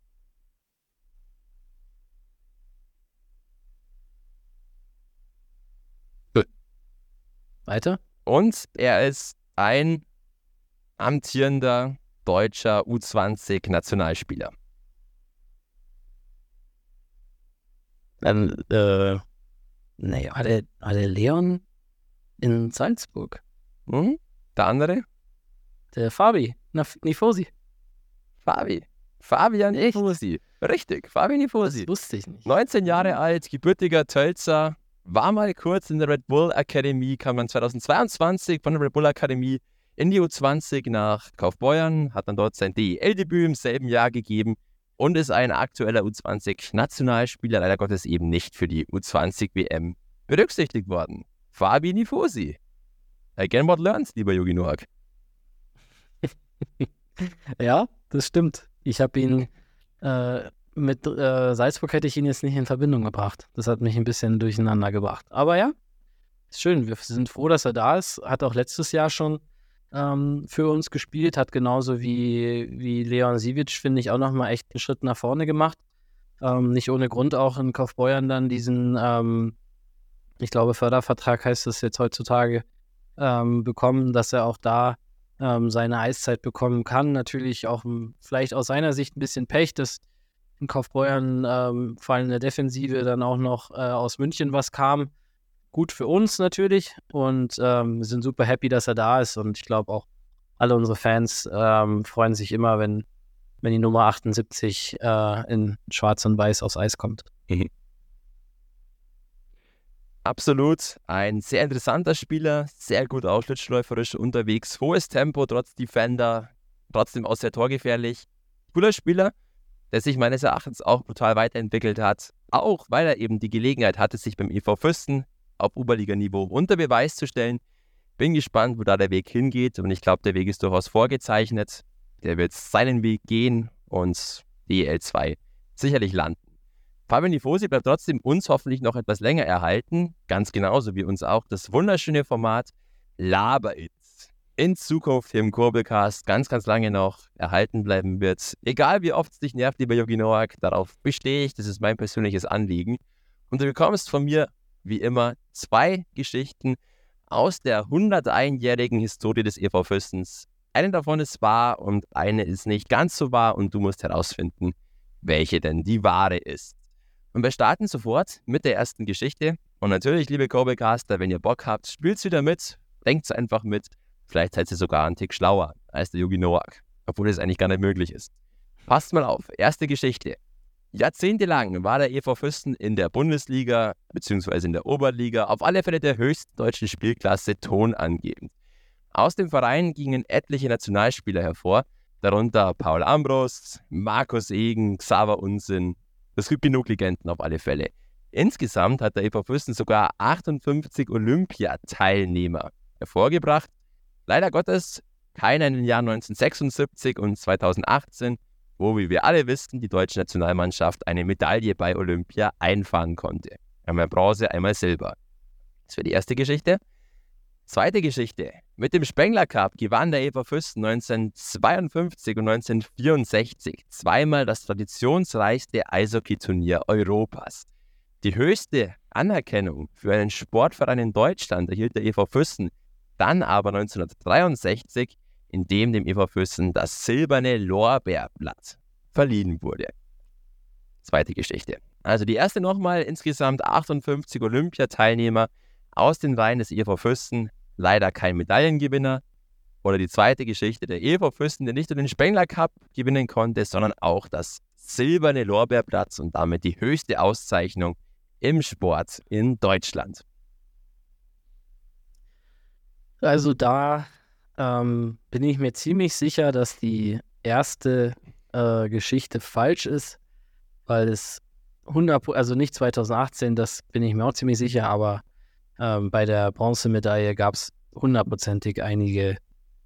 Weiter? Und er ist ein amtierender deutscher U20-Nationalspieler. Dann, äh, naja, war der, war der Leon in Salzburg? Hm? Der andere? Der Fabi, Naf Nifosi. Fabi. Fabian Echt? Nifosi. Richtig, Fabian Nifosi. Das wusste ich nicht. 19 Jahre alt, gebürtiger Tölzer, war mal kurz in der Red Bull Akademie, kam dann 2022 von der Red Bull Akademie in die U20 nach Kaufbeuern, hat dann dort sein DEL-Debüt im selben Jahr gegeben und ist ein aktueller U20-Nationalspieler, leider Gottes eben nicht für die U20-WM berücksichtigt worden. Fabi Nifosi. Again what learned, lieber Yogi Noak. Ja, das stimmt. Ich habe ihn äh, mit äh, Salzburg hätte ich ihn jetzt nicht in Verbindung gebracht. Das hat mich ein bisschen durcheinander gebracht. Aber ja, ist schön. Wir sind froh, dass er da ist. Hat auch letztes Jahr schon ähm, für uns gespielt, hat genauso wie, wie Leon Sivic, finde ich, auch nochmal echt einen Schritt nach vorne gemacht. Ähm, nicht ohne Grund auch in Kaufbeuern dann diesen, ähm, ich glaube, Fördervertrag heißt es jetzt heutzutage, ähm, bekommen, dass er auch da ähm, seine Eiszeit bekommen kann. Natürlich auch vielleicht aus seiner Sicht ein bisschen Pech, dass in Kaufbeuern ähm, vor allem in der Defensive dann auch noch äh, aus München was kam. Gut für uns natürlich und ähm, wir sind super happy, dass er da ist und ich glaube auch alle unsere Fans ähm, freuen sich immer, wenn, wenn die Nummer 78 äh, in Schwarz und Weiß aufs Eis kommt. Absolut ein sehr interessanter Spieler, sehr gut ausschlittläuferisch unterwegs, hohes Tempo, trotz Defender, trotzdem auch sehr torgefährlich. Cooler Spieler, der sich meines Erachtens auch brutal weiterentwickelt hat, auch weil er eben die Gelegenheit hatte, sich beim EV Fürsten auf Oberliganiveau unter Beweis zu stellen. Bin gespannt, wo da der Weg hingeht und ich glaube, der Weg ist durchaus vorgezeichnet. Der wird seinen Weg gehen und DL2 sicherlich landen. Fabian Nifosi bleibt trotzdem uns hoffentlich noch etwas länger erhalten, ganz genauso wie uns auch das wunderschöne Format Laber It's in Zukunft hier im Kurbelcast ganz, ganz lange noch erhalten bleiben wird. Egal wie oft es dich nervt, lieber Yogi Noak, darauf bestehe ich, das ist mein persönliches Anliegen. Und du bekommst von mir, wie immer, zwei Geschichten aus der 101-jährigen Historie des EV Fürstens. Eine davon ist wahr und eine ist nicht ganz so wahr und du musst herausfinden, welche denn die wahre ist. Und wir starten sofort mit der ersten Geschichte. Und natürlich, liebe Kurbelcaster, wenn ihr Bock habt, spielt's wieder mit, denkt's einfach mit. Vielleicht seid ihr sogar einen Tick schlauer als der Yogi Noak, obwohl es eigentlich gar nicht möglich ist. Passt mal auf, erste Geschichte. Jahrzehntelang war der EV Fürsten in der Bundesliga bzw. in der Oberliga auf alle Fälle der höchsten deutschen Spielklasse tonangebend. Aus dem Verein gingen etliche Nationalspieler hervor, darunter Paul Ambros, Markus Egen, Xaver Unsinn. Es gibt genug Legenden auf alle Fälle. Insgesamt hat der EV Fürsten sogar 58 Olympiateilnehmer hervorgebracht. Leider Gottes keiner in den Jahren 1976 und 2018, wo, wie wir alle wissen, die deutsche Nationalmannschaft eine Medaille bei Olympia einfahren konnte. Einmal Bronze, einmal Silber. Das wäre die erste Geschichte. Zweite Geschichte. Mit dem Spengler Cup gewann der EV Fürsten 1952 und 1964 zweimal das traditionsreichste Eishockeyturnier Europas. Die höchste Anerkennung für einen Sportverein in Deutschland erhielt der EV Fürsten dann aber 1963, indem dem EV Fürsten das silberne Lorbeerblatt verliehen wurde. Zweite Geschichte. Also die erste nochmal, insgesamt 58 Olympiateilnehmer aus den Reihen des EV Fürsten, leider kein Medaillengewinner. Oder die zweite Geschichte, der EV Fürsten, der nicht nur den Spengler Cup gewinnen konnte, sondern auch das silberne Lorbeerblatt und damit die höchste Auszeichnung im Sport in Deutschland. Also da ähm, bin ich mir ziemlich sicher, dass die erste äh, Geschichte falsch ist, weil es 100, also nicht 2018, das bin ich mir auch ziemlich sicher, aber ähm, bei der Bronzemedaille gab es hundertprozentig einige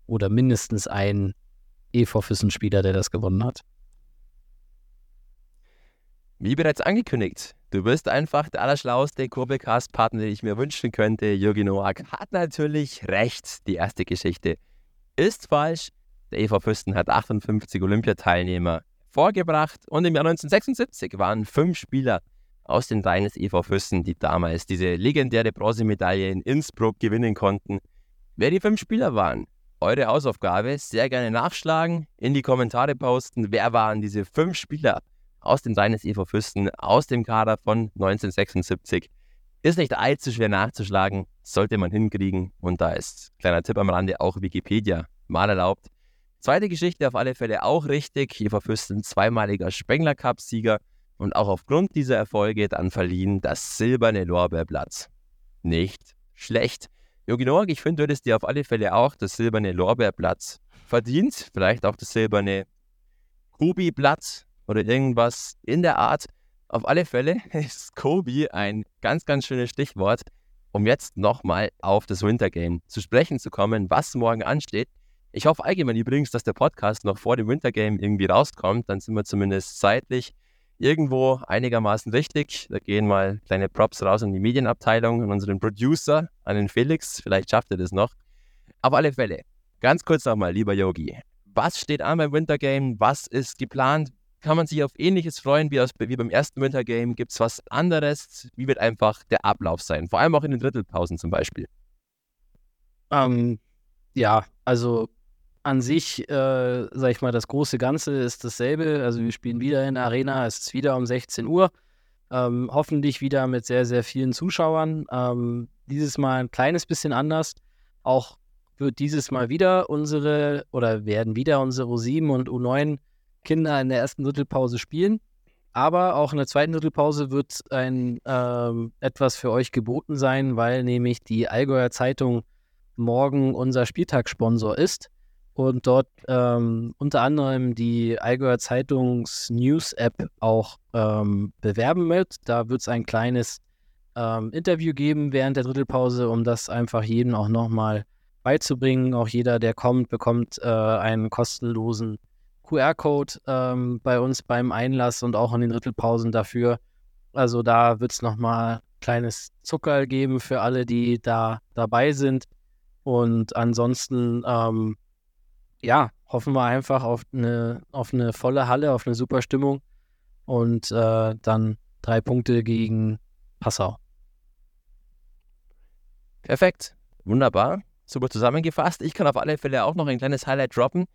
oder mindestens einen EV-Füssen-Spieler, der das gewonnen hat. Wie bereits angekündigt, Du bist einfach der allerschlauste Kurbelcast-Partner, den ich mir wünschen könnte. Jürgen Noack hat natürlich recht. Die erste Geschichte ist falsch. Der EV Füsten hat 58 Olympiateilnehmer vorgebracht und im Jahr 1976 waren fünf Spieler aus den Reihen des EV Füssen, die damals diese legendäre Bronzemedaille in Innsbruck gewinnen konnten. Wer die fünf Spieler waren, eure Hausaufgabe, sehr gerne nachschlagen, in die Kommentare posten, wer waren diese fünf Spieler aus den Reihen des EV Füsten, aus dem Kader von 1976. Ist nicht allzu schwer nachzuschlagen, sollte man hinkriegen. Und da ist, kleiner Tipp am Rande, auch Wikipedia mal erlaubt. Zweite Geschichte auf alle Fälle auch richtig. EV Füsten zweimaliger Spengler Cup-Sieger und auch aufgrund dieser Erfolge dann verliehen das silberne Lorbeerblatt. Nicht schlecht. Jogi Noak, ich finde, du hättest dir auf alle Fälle auch das silberne Lorbeerblatt verdient. Vielleicht auch das silberne Kubi-Blatt oder irgendwas in der Art. Auf alle Fälle ist Kobe ein ganz, ganz schönes Stichwort, um jetzt nochmal auf das Wintergame zu sprechen zu kommen, was morgen ansteht. Ich hoffe allgemein übrigens, dass der Podcast noch vor dem Wintergame irgendwie rauskommt. Dann sind wir zumindest zeitlich irgendwo einigermaßen richtig. Da gehen mal kleine Props raus an die Medienabteilung, an unseren Producer, an den Felix. Vielleicht schafft er das noch. Auf alle Fälle, ganz kurz nochmal, lieber Yogi. Was steht an beim Wintergame? Was ist geplant? Kann man sich auf Ähnliches freuen wie, aus, wie beim ersten Wintergame? Gibt es was anderes? Wie wird einfach der Ablauf sein? Vor allem auch in den Drittelpausen zum Beispiel. Ähm, ja, also an sich, äh, sag ich mal, das große Ganze ist dasselbe. Also wir spielen wieder in der Arena, es ist wieder um 16 Uhr. Ähm, hoffentlich wieder mit sehr, sehr vielen Zuschauern. Ähm, dieses Mal ein kleines bisschen anders. Auch wird dieses Mal wieder unsere oder werden wieder unsere U7 und U9 Kinder in der ersten Drittelpause spielen. Aber auch in der zweiten Drittelpause wird ein ähm, etwas für euch geboten sein, weil nämlich die Allgäuer Zeitung morgen unser Spieltagssponsor ist und dort ähm, unter anderem die Allgäuer Zeitungs News App auch ähm, bewerben wird. Da wird es ein kleines ähm, Interview geben während der Drittelpause, um das einfach jedem auch nochmal beizubringen. Auch jeder, der kommt, bekommt äh, einen kostenlosen QR-Code ähm, bei uns beim Einlass und auch in den Drittelpausen dafür. Also da wird es nochmal kleines Zucker geben für alle, die da dabei sind. Und ansonsten ähm, ja, hoffen wir einfach auf eine, auf eine volle Halle, auf eine super Stimmung und äh, dann drei Punkte gegen Passau. Perfekt, wunderbar, super zusammengefasst. Ich kann auf alle Fälle auch noch ein kleines Highlight droppen.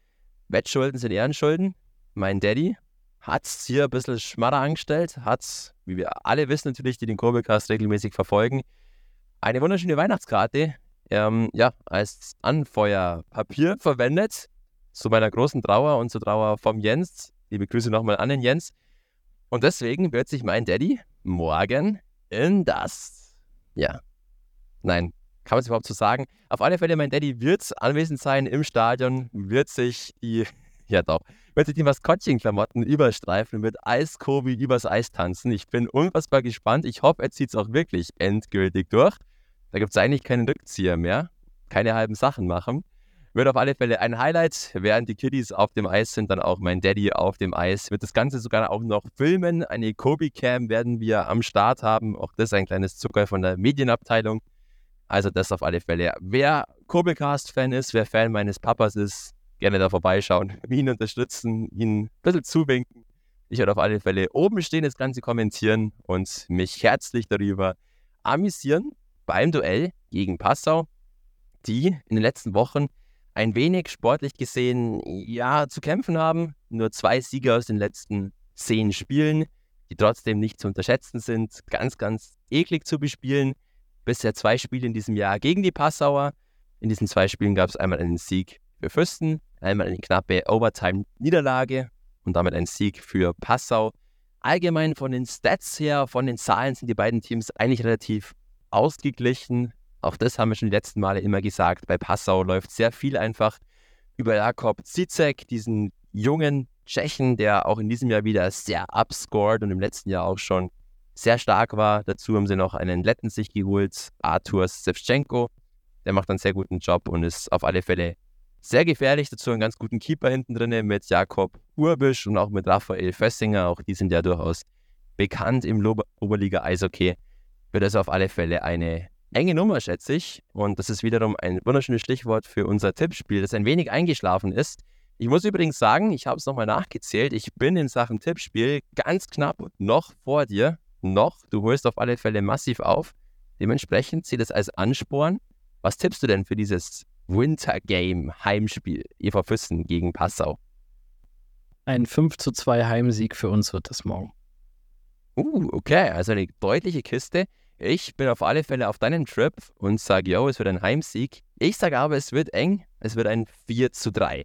Wettschulden sind Ehrenschulden. Mein Daddy hat es hier ein bisschen schmatter angestellt, hat, wie wir alle wissen natürlich, die den Kurbelcast regelmäßig verfolgen, eine wunderschöne Weihnachtskarte ähm, ja, als Anfeuerpapier verwendet zu meiner großen Trauer und zur Trauer vom Jens. Liebe Grüße nochmal an den Jens. Und deswegen wird sich mein Daddy morgen in das, ja, nein, kann man es überhaupt so sagen? Auf alle Fälle, mein Daddy wird anwesend sein im Stadion, wird sich die, ja doch, wird sich die Maskottchenklamotten überstreifen, wird Eiskobi übers Eis tanzen. Ich bin unfassbar gespannt. Ich hoffe, er zieht es auch wirklich endgültig durch. Da gibt es eigentlich keinen Rückzieher mehr, keine halben Sachen machen. Wird auf alle Fälle ein Highlight. Während die Kiddies auf dem Eis sind, dann auch mein Daddy auf dem Eis. Wird das Ganze sogar auch noch filmen. Eine Kobe-Cam werden wir am Start haben. Auch das ein kleines Zucker von der Medienabteilung. Also das auf alle Fälle. Wer Kobelcast-Fan ist, wer Fan meines Papas ist, gerne da vorbeischauen, ihn unterstützen, ihn ein bisschen zuwinken. Ich werde auf alle Fälle oben stehen, das Ganze kommentieren und mich herzlich darüber amüsieren beim Duell gegen Passau, die in den letzten Wochen ein wenig sportlich gesehen ja zu kämpfen haben. Nur zwei Sieger aus den letzten zehn Spielen, die trotzdem nicht zu unterschätzen sind. Ganz, ganz eklig zu bespielen. Bisher zwei Spiele in diesem Jahr gegen die Passauer. In diesen zwei Spielen gab es einmal einen Sieg für Fürsten, einmal eine knappe Overtime-Niederlage und damit ein Sieg für Passau. Allgemein von den Stats her, von den Zahlen sind die beiden Teams eigentlich relativ ausgeglichen. Auch das haben wir schon die letzten Male immer gesagt. Bei Passau läuft sehr viel einfach über Jakob Zizek, diesen jungen Tschechen, der auch in diesem Jahr wieder sehr upscored und im letzten Jahr auch schon sehr stark war. Dazu haben sie noch einen Letten sich geholt, Artur Sevchenko. Der macht einen sehr guten Job und ist auf alle Fälle sehr gefährlich. Dazu einen ganz guten Keeper hinten drin mit Jakob Urbisch und auch mit Raphael Fössinger. Auch die sind ja durchaus bekannt im Oberliga Eishockey. Wird also auf alle Fälle eine enge Nummer, schätze ich. Und das ist wiederum ein wunderschönes Stichwort für unser Tippspiel, das ein wenig eingeschlafen ist. Ich muss übrigens sagen, ich habe es nochmal nachgezählt. Ich bin in Sachen Tippspiel ganz knapp noch vor dir. Noch. Du holst auf alle Fälle massiv auf. Dementsprechend sieht es als Ansporn. Was tippst du denn für dieses Winter Game Heimspiel EV Füssen gegen Passau? Ein 5 zu 2 Heimsieg für uns wird das morgen. Uh, okay, also eine deutliche Kiste. Ich bin auf alle Fälle auf deinem Trip und sage, yo, es wird ein Heimsieg. Ich sage aber, es wird eng. Es wird ein 4 zu 3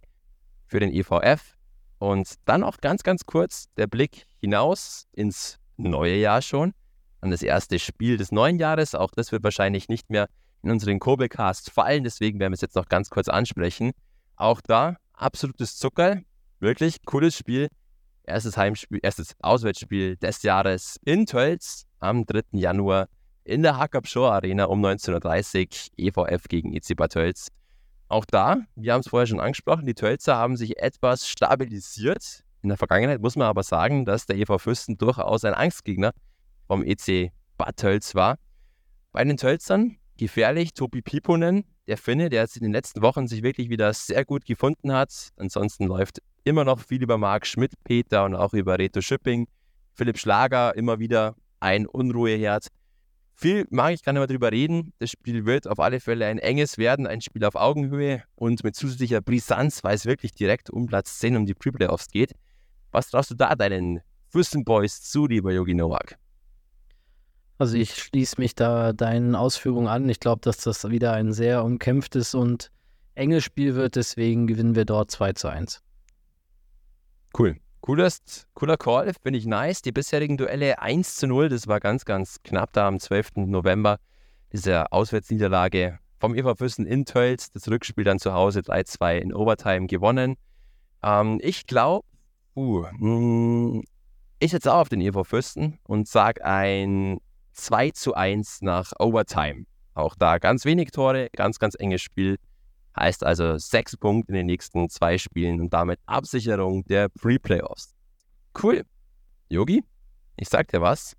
für den EVF. Und dann auch ganz, ganz kurz der Blick hinaus ins neue Jahr schon, an das erste Spiel des neuen Jahres. Auch das wird wahrscheinlich nicht mehr in unseren Kobelcast fallen, deswegen werden wir es jetzt noch ganz kurz ansprechen. Auch da absolutes Zucker, wirklich cooles Spiel. Erstes Heimspiel, erstes Auswärtsspiel des Jahres in Tölz am 3. Januar in der Hackab Shore Arena um 19.30 Uhr, EVF gegen EC Bad Tölz. Auch da, wir haben es vorher schon angesprochen, die Tölzer haben sich etwas stabilisiert. In der Vergangenheit muss man aber sagen, dass der EV Fürsten durchaus ein Angstgegner vom EC Bad Tölz war. Bei den Tölzern gefährlich Topi Piponen, der Finne, der jetzt in den letzten Wochen sich wirklich wieder sehr gut gefunden hat. Ansonsten läuft immer noch viel über Marc Schmidt, Peter und auch über Reto Schipping. Philipp Schlager immer wieder ein Unruheherd. Viel mag ich gar nicht mehr drüber reden. Das Spiel wird auf alle Fälle ein enges werden, ein Spiel auf Augenhöhe und mit zusätzlicher Brisanz, weil es wirklich direkt um Platz 10 um die Pre-Playoffs geht. Was traust du da deinen Fürstenboys zu, lieber Yogi Nowak? Also ich schließe mich da deinen Ausführungen an. Ich glaube, dass das wieder ein sehr umkämpftes und enges Spiel wird. Deswegen gewinnen wir dort 2 zu 1. Cool. Coolest, cooler Call, finde ich nice. Die bisherigen Duelle 1 zu 0, das war ganz, ganz knapp da am 12. November. Diese Auswärtsniederlage vom EV Füssen in Tölz, das Rückspiel dann zu Hause 3-2 in Overtime gewonnen. Ähm, ich glaube, uh, hm, ich setze auch auf den EV Fürsten und sage ein 2 zu 1 nach Overtime. Auch da ganz wenig Tore, ganz, ganz enges Spiel. Heißt also sechs Punkte in den nächsten zwei Spielen und damit Absicherung der Pre-Playoffs. Cool. Yogi, ich sag dir was.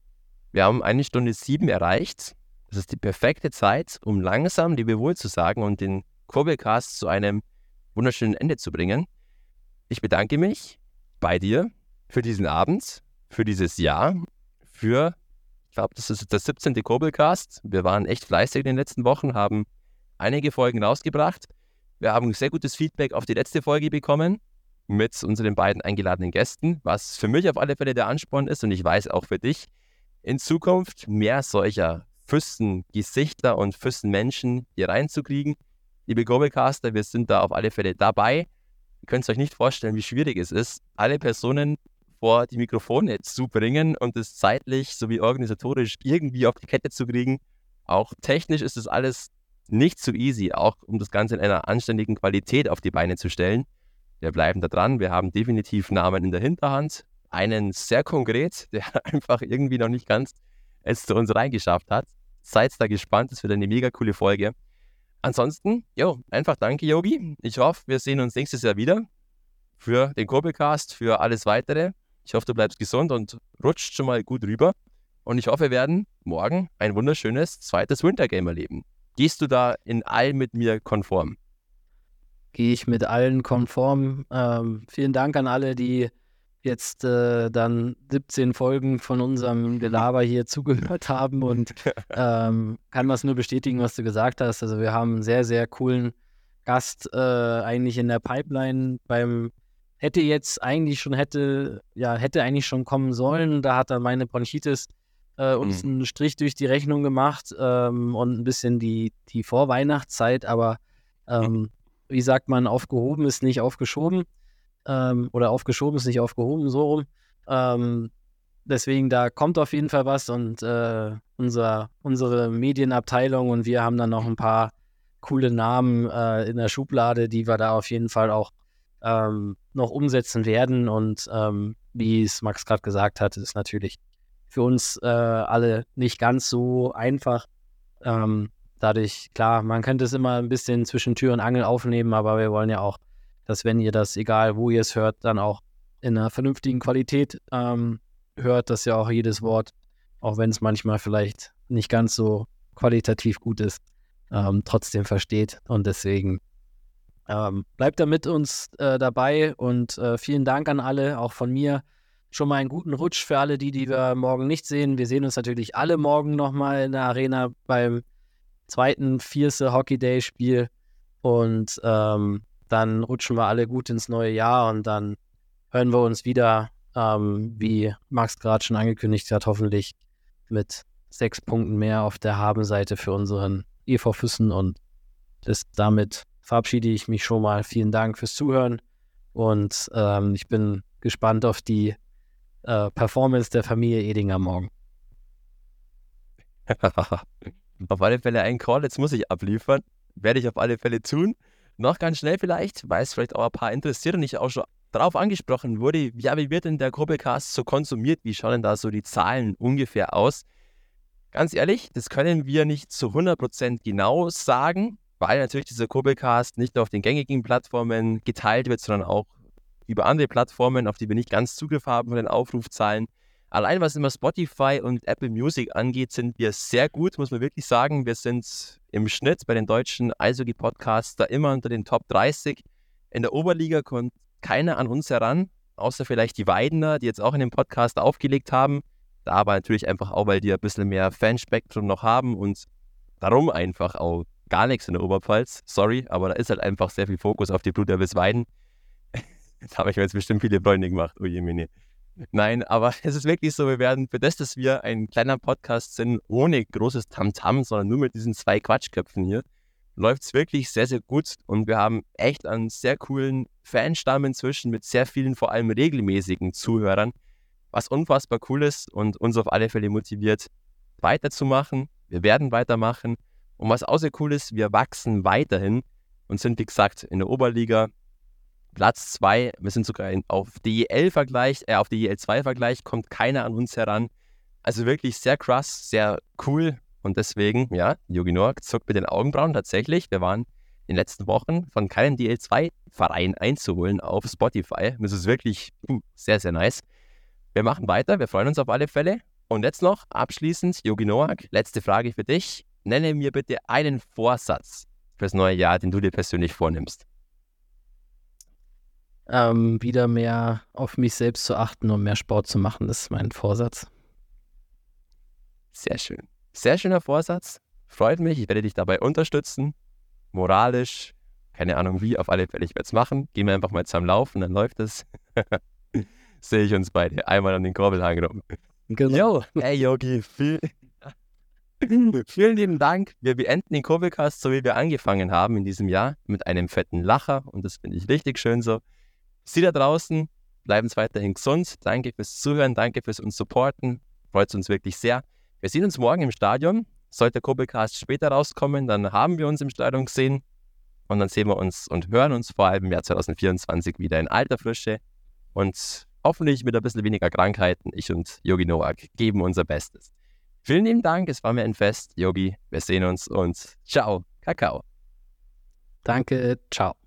Wir haben eine Stunde sieben erreicht. Das ist die perfekte Zeit, um langsam die Wohl zu sagen und den Kurbelcast zu einem wunderschönen Ende zu bringen. Ich bedanke mich bei dir für diesen Abend, für dieses Jahr, für, ich glaube, das ist der 17. Kurbelcast. Wir waren echt fleißig in den letzten Wochen, haben einige Folgen rausgebracht. Wir haben sehr gutes Feedback auf die letzte Folge bekommen mit unseren beiden eingeladenen Gästen, was für mich auf alle Fälle der Ansporn ist und ich weiß auch für dich, in Zukunft mehr solcher Füssen-Gesichter und Füssen-Menschen hier reinzukriegen. Liebe Gobelcaster, wir sind da auf alle Fälle dabei. Ihr könnt es euch nicht vorstellen, wie schwierig es ist, alle Personen vor die Mikrofone zu bringen und es zeitlich sowie organisatorisch irgendwie auf die Kette zu kriegen. Auch technisch ist es alles nicht so easy, auch um das Ganze in einer anständigen Qualität auf die Beine zu stellen. Wir bleiben da dran. Wir haben definitiv Namen in der Hinterhand. Einen sehr konkret, der einfach irgendwie noch nicht ganz es zu uns reingeschafft hat. Seid da gespannt, es wird eine mega coole Folge. Ansonsten, jo, einfach danke, Yogi. Ich hoffe, wir sehen uns nächstes Jahr wieder für den Kurbelcast, für alles weitere. Ich hoffe, du bleibst gesund und rutscht schon mal gut rüber. Und ich hoffe, wir werden morgen ein wunderschönes zweites Wintergame erleben. Gehst du da in allem mit mir konform? Gehe ich mit allen konform. Ähm, vielen Dank an alle, die jetzt äh, dann 17 Folgen von unserem Gelaber hier zugehört haben und ähm, kann was nur bestätigen, was du gesagt hast. Also wir haben einen sehr, sehr coolen Gast äh, eigentlich in der Pipeline beim hätte jetzt eigentlich schon hätte ja hätte eigentlich schon kommen sollen. Da hat er meine Bronchitis äh, uns mhm. einen Strich durch die Rechnung gemacht ähm, und ein bisschen die, die Vorweihnachtszeit, aber ähm, wie sagt man, aufgehoben ist nicht aufgeschoben ähm, oder aufgeschoben ist nicht aufgehoben, so rum. Ähm, deswegen, da kommt auf jeden Fall was und äh, unser, unsere Medienabteilung und wir haben dann noch ein paar coole Namen äh, in der Schublade, die wir da auf jeden Fall auch ähm, noch umsetzen werden. Und ähm, wie es Max gerade gesagt hat, ist natürlich für uns äh, alle nicht ganz so einfach. Ähm, dadurch, klar, man könnte es immer ein bisschen zwischen Tür und Angel aufnehmen, aber wir wollen ja auch, dass wenn ihr das, egal wo ihr es hört, dann auch in einer vernünftigen Qualität ähm, hört das ja auch jedes Wort, auch wenn es manchmal vielleicht nicht ganz so qualitativ gut ist, ähm, trotzdem versteht. Und deswegen ähm, bleibt da mit uns äh, dabei und äh, vielen Dank an alle, auch von mir. Schon mal einen guten Rutsch für alle, die, die wir morgen nicht sehen. Wir sehen uns natürlich alle morgen nochmal in der Arena beim zweiten Vierse Hockey Day Spiel. Und ähm, dann rutschen wir alle gut ins neue Jahr und dann hören wir uns wieder, ähm, wie Max gerade schon angekündigt hat, hoffentlich mit sechs Punkten mehr auf der Habenseite für unseren EV Füssen. Und das, damit verabschiede ich mich schon mal. Vielen Dank fürs Zuhören und ähm, ich bin gespannt auf die äh, Performance der Familie Edinger morgen. auf alle Fälle ein Call, jetzt muss ich abliefern. Werde ich auf alle Fälle tun. Noch ganz schnell vielleicht, weil es vielleicht auch ein paar interessiert und ich auch schon darauf angesprochen wurde, ja, wie wird denn der Gruppecast so konsumiert? Wie schauen denn da so die Zahlen ungefähr aus? Ganz ehrlich, das können wir nicht zu 100% genau sagen, weil natürlich dieser Kurbelcast nicht nur auf den gängigen Plattformen geteilt wird, sondern auch über andere Plattformen, auf die wir nicht ganz Zugriff haben von den Aufrufzahlen. Allein was immer Spotify und Apple Music angeht, sind wir sehr gut, muss man wirklich sagen. Wir sind im Schnitt bei den deutschen Eishockey-Podcasts da immer unter den Top 30. In der Oberliga kommt keiner an uns heran, außer vielleicht die Weidener, die jetzt auch in dem Podcast aufgelegt haben. Da aber natürlich einfach auch, weil die ein bisschen mehr Fanspektrum noch haben und darum einfach auch gar nichts in der Oberpfalz. Sorry, aber da ist halt einfach sehr viel Fokus auf die Bluterwiss Weiden. Jetzt habe ich mir jetzt bestimmt viele Freunde gemacht. Oh je, meine. Nein, aber es ist wirklich so, wir werden für das, dass wir ein kleiner Podcast sind, ohne großes Tamtam, -Tam, sondern nur mit diesen zwei Quatschköpfen hier, läuft es wirklich sehr, sehr gut. Und wir haben echt einen sehr coolen Fanstamm inzwischen mit sehr vielen, vor allem regelmäßigen Zuhörern, was unfassbar cool ist und uns auf alle Fälle motiviert, weiterzumachen. Wir werden weitermachen. Und was auch sehr cool ist, wir wachsen weiterhin und sind, wie gesagt, in der Oberliga Platz 2, wir sind sogar in, auf DEL-Vergleich, äh, auf DEL2-Vergleich kommt keiner an uns heran. Also wirklich sehr krass, sehr cool. Und deswegen, ja, Yogi Noak zuckt mit den Augenbrauen tatsächlich. Wir waren in den letzten Wochen von keinem DL2-Verein einzuholen auf Spotify. Das ist wirklich sehr, sehr nice. Wir machen weiter, wir freuen uns auf alle Fälle. Und jetzt noch abschließend, Yogi Noak, letzte Frage für dich. Nenne mir bitte einen Vorsatz fürs neue Jahr, den du dir persönlich vornimmst ähm, wieder mehr auf mich selbst zu achten und mehr Sport zu machen. Das ist mein Vorsatz. Sehr schön. Sehr schöner Vorsatz. Freut mich. Ich werde dich dabei unterstützen. Moralisch. Keine Ahnung wie. Auf alle Fälle. Ich werde es machen. Gehen wir einfach mal zusammen laufen, dann läuft es. Sehe ich uns beide. Einmal an den Korbelhang rum. Genau. Yo, ey Yogi, viel, Vielen lieben Dank. Wir beenden den Kurbelcast, so wie wir angefangen haben in diesem Jahr, mit einem fetten Lacher. Und das finde ich richtig schön so. Sie da draußen, bleiben Sie weiterhin gesund. Danke fürs Zuhören, danke fürs uns supporten. Freut uns wirklich sehr. Wir sehen uns morgen im Stadion. Sollte der Kurbelcast später rauskommen, dann haben wir uns im Stadion gesehen. Und dann sehen wir uns und hören uns vor allem im Jahr 2024 wieder in alter Frische. Und hoffentlich mit ein bisschen weniger Krankheiten. Ich und Yogi Noak geben unser Bestes. Vielen lieben Dank, es war mir ein Fest, Yogi. Wir sehen uns und ciao, Kakao. Danke, ciao.